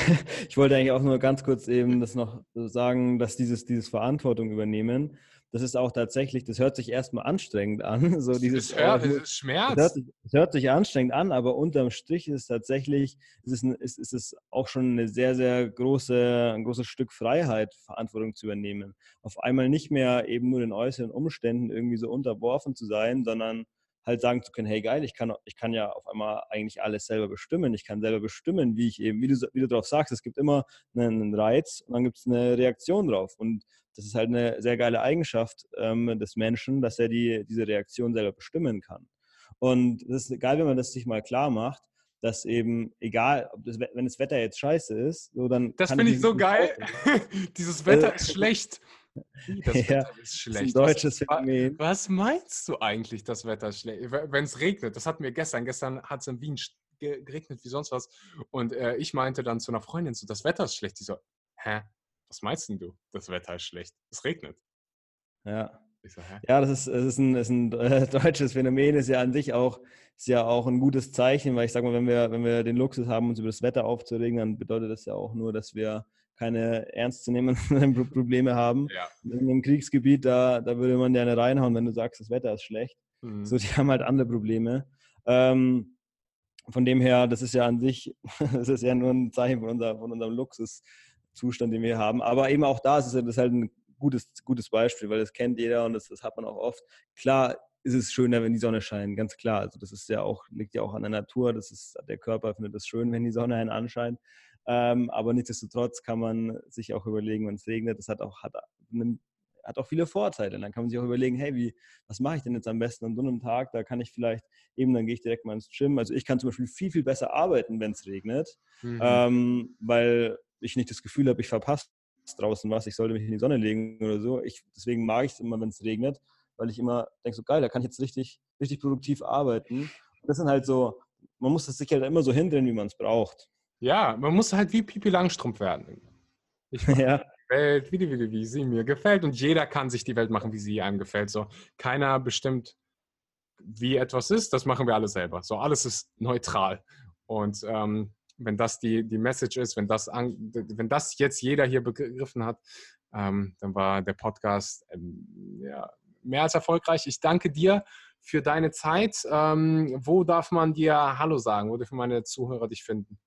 B: ich, wollte, eigentlich auch nur ganz kurz eben das noch sagen, dass dieses, dieses Verantwortung übernehmen, das ist auch tatsächlich, das hört sich erstmal anstrengend an. [LAUGHS] So dieses,
A: das, hört, das Schmerz.
B: Das hört, sich, das hört, sich anstrengend an, aber unterm Strich ist es tatsächlich, ist es, ist, ist es auch schon eine sehr, sehr große, ein großes Stück Freiheit, Verantwortung zu übernehmen. Auf einmal nicht mehr eben nur den äußeren Umständen irgendwie so unterworfen zu sein, sondern halt sagen zu können, hey geil, ich kann, ich kann ja auf einmal eigentlich alles selber bestimmen. Ich kann selber bestimmen, wie ich eben, wie du, wie du drauf sagst, es gibt immer einen Reiz und dann gibt es eine Reaktion drauf. Und das ist halt eine sehr geile Eigenschaft ähm, des Menschen, dass er die, diese Reaktion selber bestimmen kann. Und das ist geil, wenn man das sich mal klar macht, dass eben, egal, das, wenn das Wetter jetzt scheiße ist, so dann.
A: Das finde ich so geil. [LAUGHS] Dieses Wetter ist schlecht. [LAUGHS]
B: Das Wetter ja, ist schlecht. Ist ein deutsches was, Phänomen.
A: Was meinst du eigentlich, das Wetter ist schlecht? Wenn es regnet, das hatten wir gestern. Gestern hat es in Wien geregnet wie sonst was. Und äh, ich meinte dann zu einer Freundin so, das Wetter ist schlecht. Die so, hä? Was meinst denn du? Das Wetter ist schlecht. Es regnet.
B: Ja. So, ja, das ist, das ist ein, das ist ein äh, [LAUGHS] deutsches Phänomen, ist ja an sich auch, ist ja auch ein gutes Zeichen, weil ich sage mal, wenn wir, wenn wir den Luxus haben, uns über das Wetter aufzuregen, dann bedeutet das ja auch nur, dass wir keine ernstzunehmenden [LAUGHS] Probleme haben. Ja. In einem Kriegsgebiet, da, da würde man gerne reinhauen, wenn du sagst, das Wetter ist schlecht. Mhm. So, die [LAUGHS] haben halt andere Probleme. Ähm, von dem her, das ist ja an sich, [LAUGHS] das ist ja nur ein Zeichen von, unser, von unserem Luxuszustand, den wir haben. Aber eben auch da ist es das halt ein gutes, gutes Beispiel, weil das kennt jeder und das, das hat man auch oft. Klar ist es schöner, wenn die Sonne scheint, ganz klar. Also das ist ja auch, liegt ja auch an der Natur. Das ist, der Körper findet es schön, wenn die Sonne einen anscheint. Ähm, aber nichtsdestotrotz kann man sich auch überlegen, wenn es regnet, das hat auch, hat, hat auch viele Vorteile. Dann kann man sich auch überlegen, hey, wie, was mache ich denn jetzt am besten an so einem Tag? Da kann ich vielleicht eben, dann gehe ich direkt mal ins Gym. Also ich kann zum Beispiel viel, viel besser arbeiten, wenn es regnet, mhm. ähm, weil ich nicht das Gefühl habe, ich verpasse draußen was, ich sollte mich in die Sonne legen oder so. Ich, deswegen mag ich es immer, wenn es regnet, weil ich immer denke, so geil, da kann ich jetzt richtig, richtig produktiv arbeiten. Und das sind halt so, man muss das sich halt immer so hindern, wie man es braucht.
A: Ja, man muss halt wie Pipi Langstrumpf werden. Ich [LAUGHS] ja. die Welt, wie, die, wie, wie sie mir gefällt. Und jeder kann sich die Welt machen, wie sie einem gefällt. So, keiner bestimmt, wie etwas ist. Das machen wir alle selber. So, alles ist neutral. Und ähm, wenn das die, die Message ist, wenn das, an, wenn das jetzt jeder hier begriffen hat, ähm, dann war der Podcast ähm, ja, mehr als erfolgreich. Ich danke dir für deine Zeit. Ähm, wo darf man dir Hallo sagen? Wo dürfen meine Zuhörer dich finden?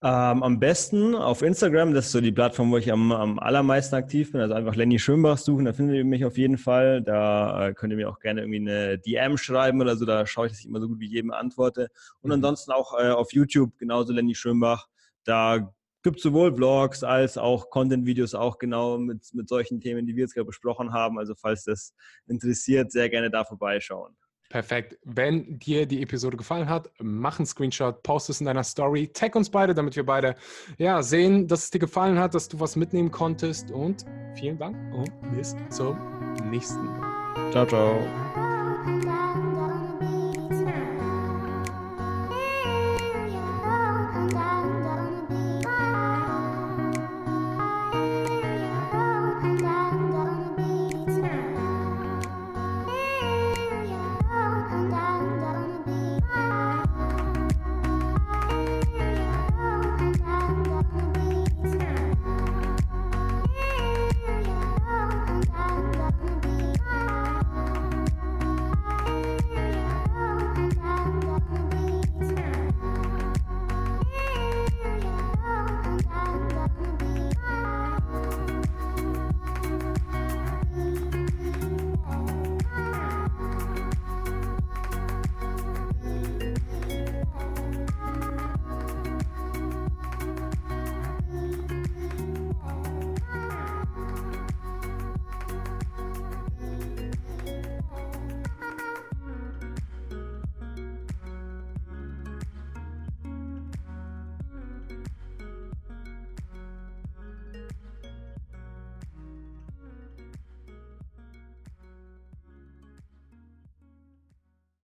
B: Ähm, am besten auf Instagram, das ist so die Plattform, wo ich am, am allermeisten aktiv bin. Also einfach Lenny Schönbach suchen, da findet ihr mich auf jeden Fall. Da äh, könnt ihr mir auch gerne irgendwie eine DM schreiben oder so, da schaue ich, dass ich immer so gut wie jedem antworte. Und mhm. ansonsten auch äh, auf YouTube, genauso Lenny Schönbach. Da gibt es sowohl Vlogs als auch Content-Videos, auch genau mit, mit solchen Themen, die wir jetzt gerade besprochen haben. Also falls das interessiert, sehr gerne da vorbeischauen.
A: Perfekt. Wenn dir die Episode gefallen hat, mach einen Screenshot, post es in deiner Story, tag uns beide, damit wir beide ja, sehen, dass es dir gefallen hat, dass du was mitnehmen konntest. Und vielen Dank und bis zum nächsten Mal.
B: Ciao, ciao.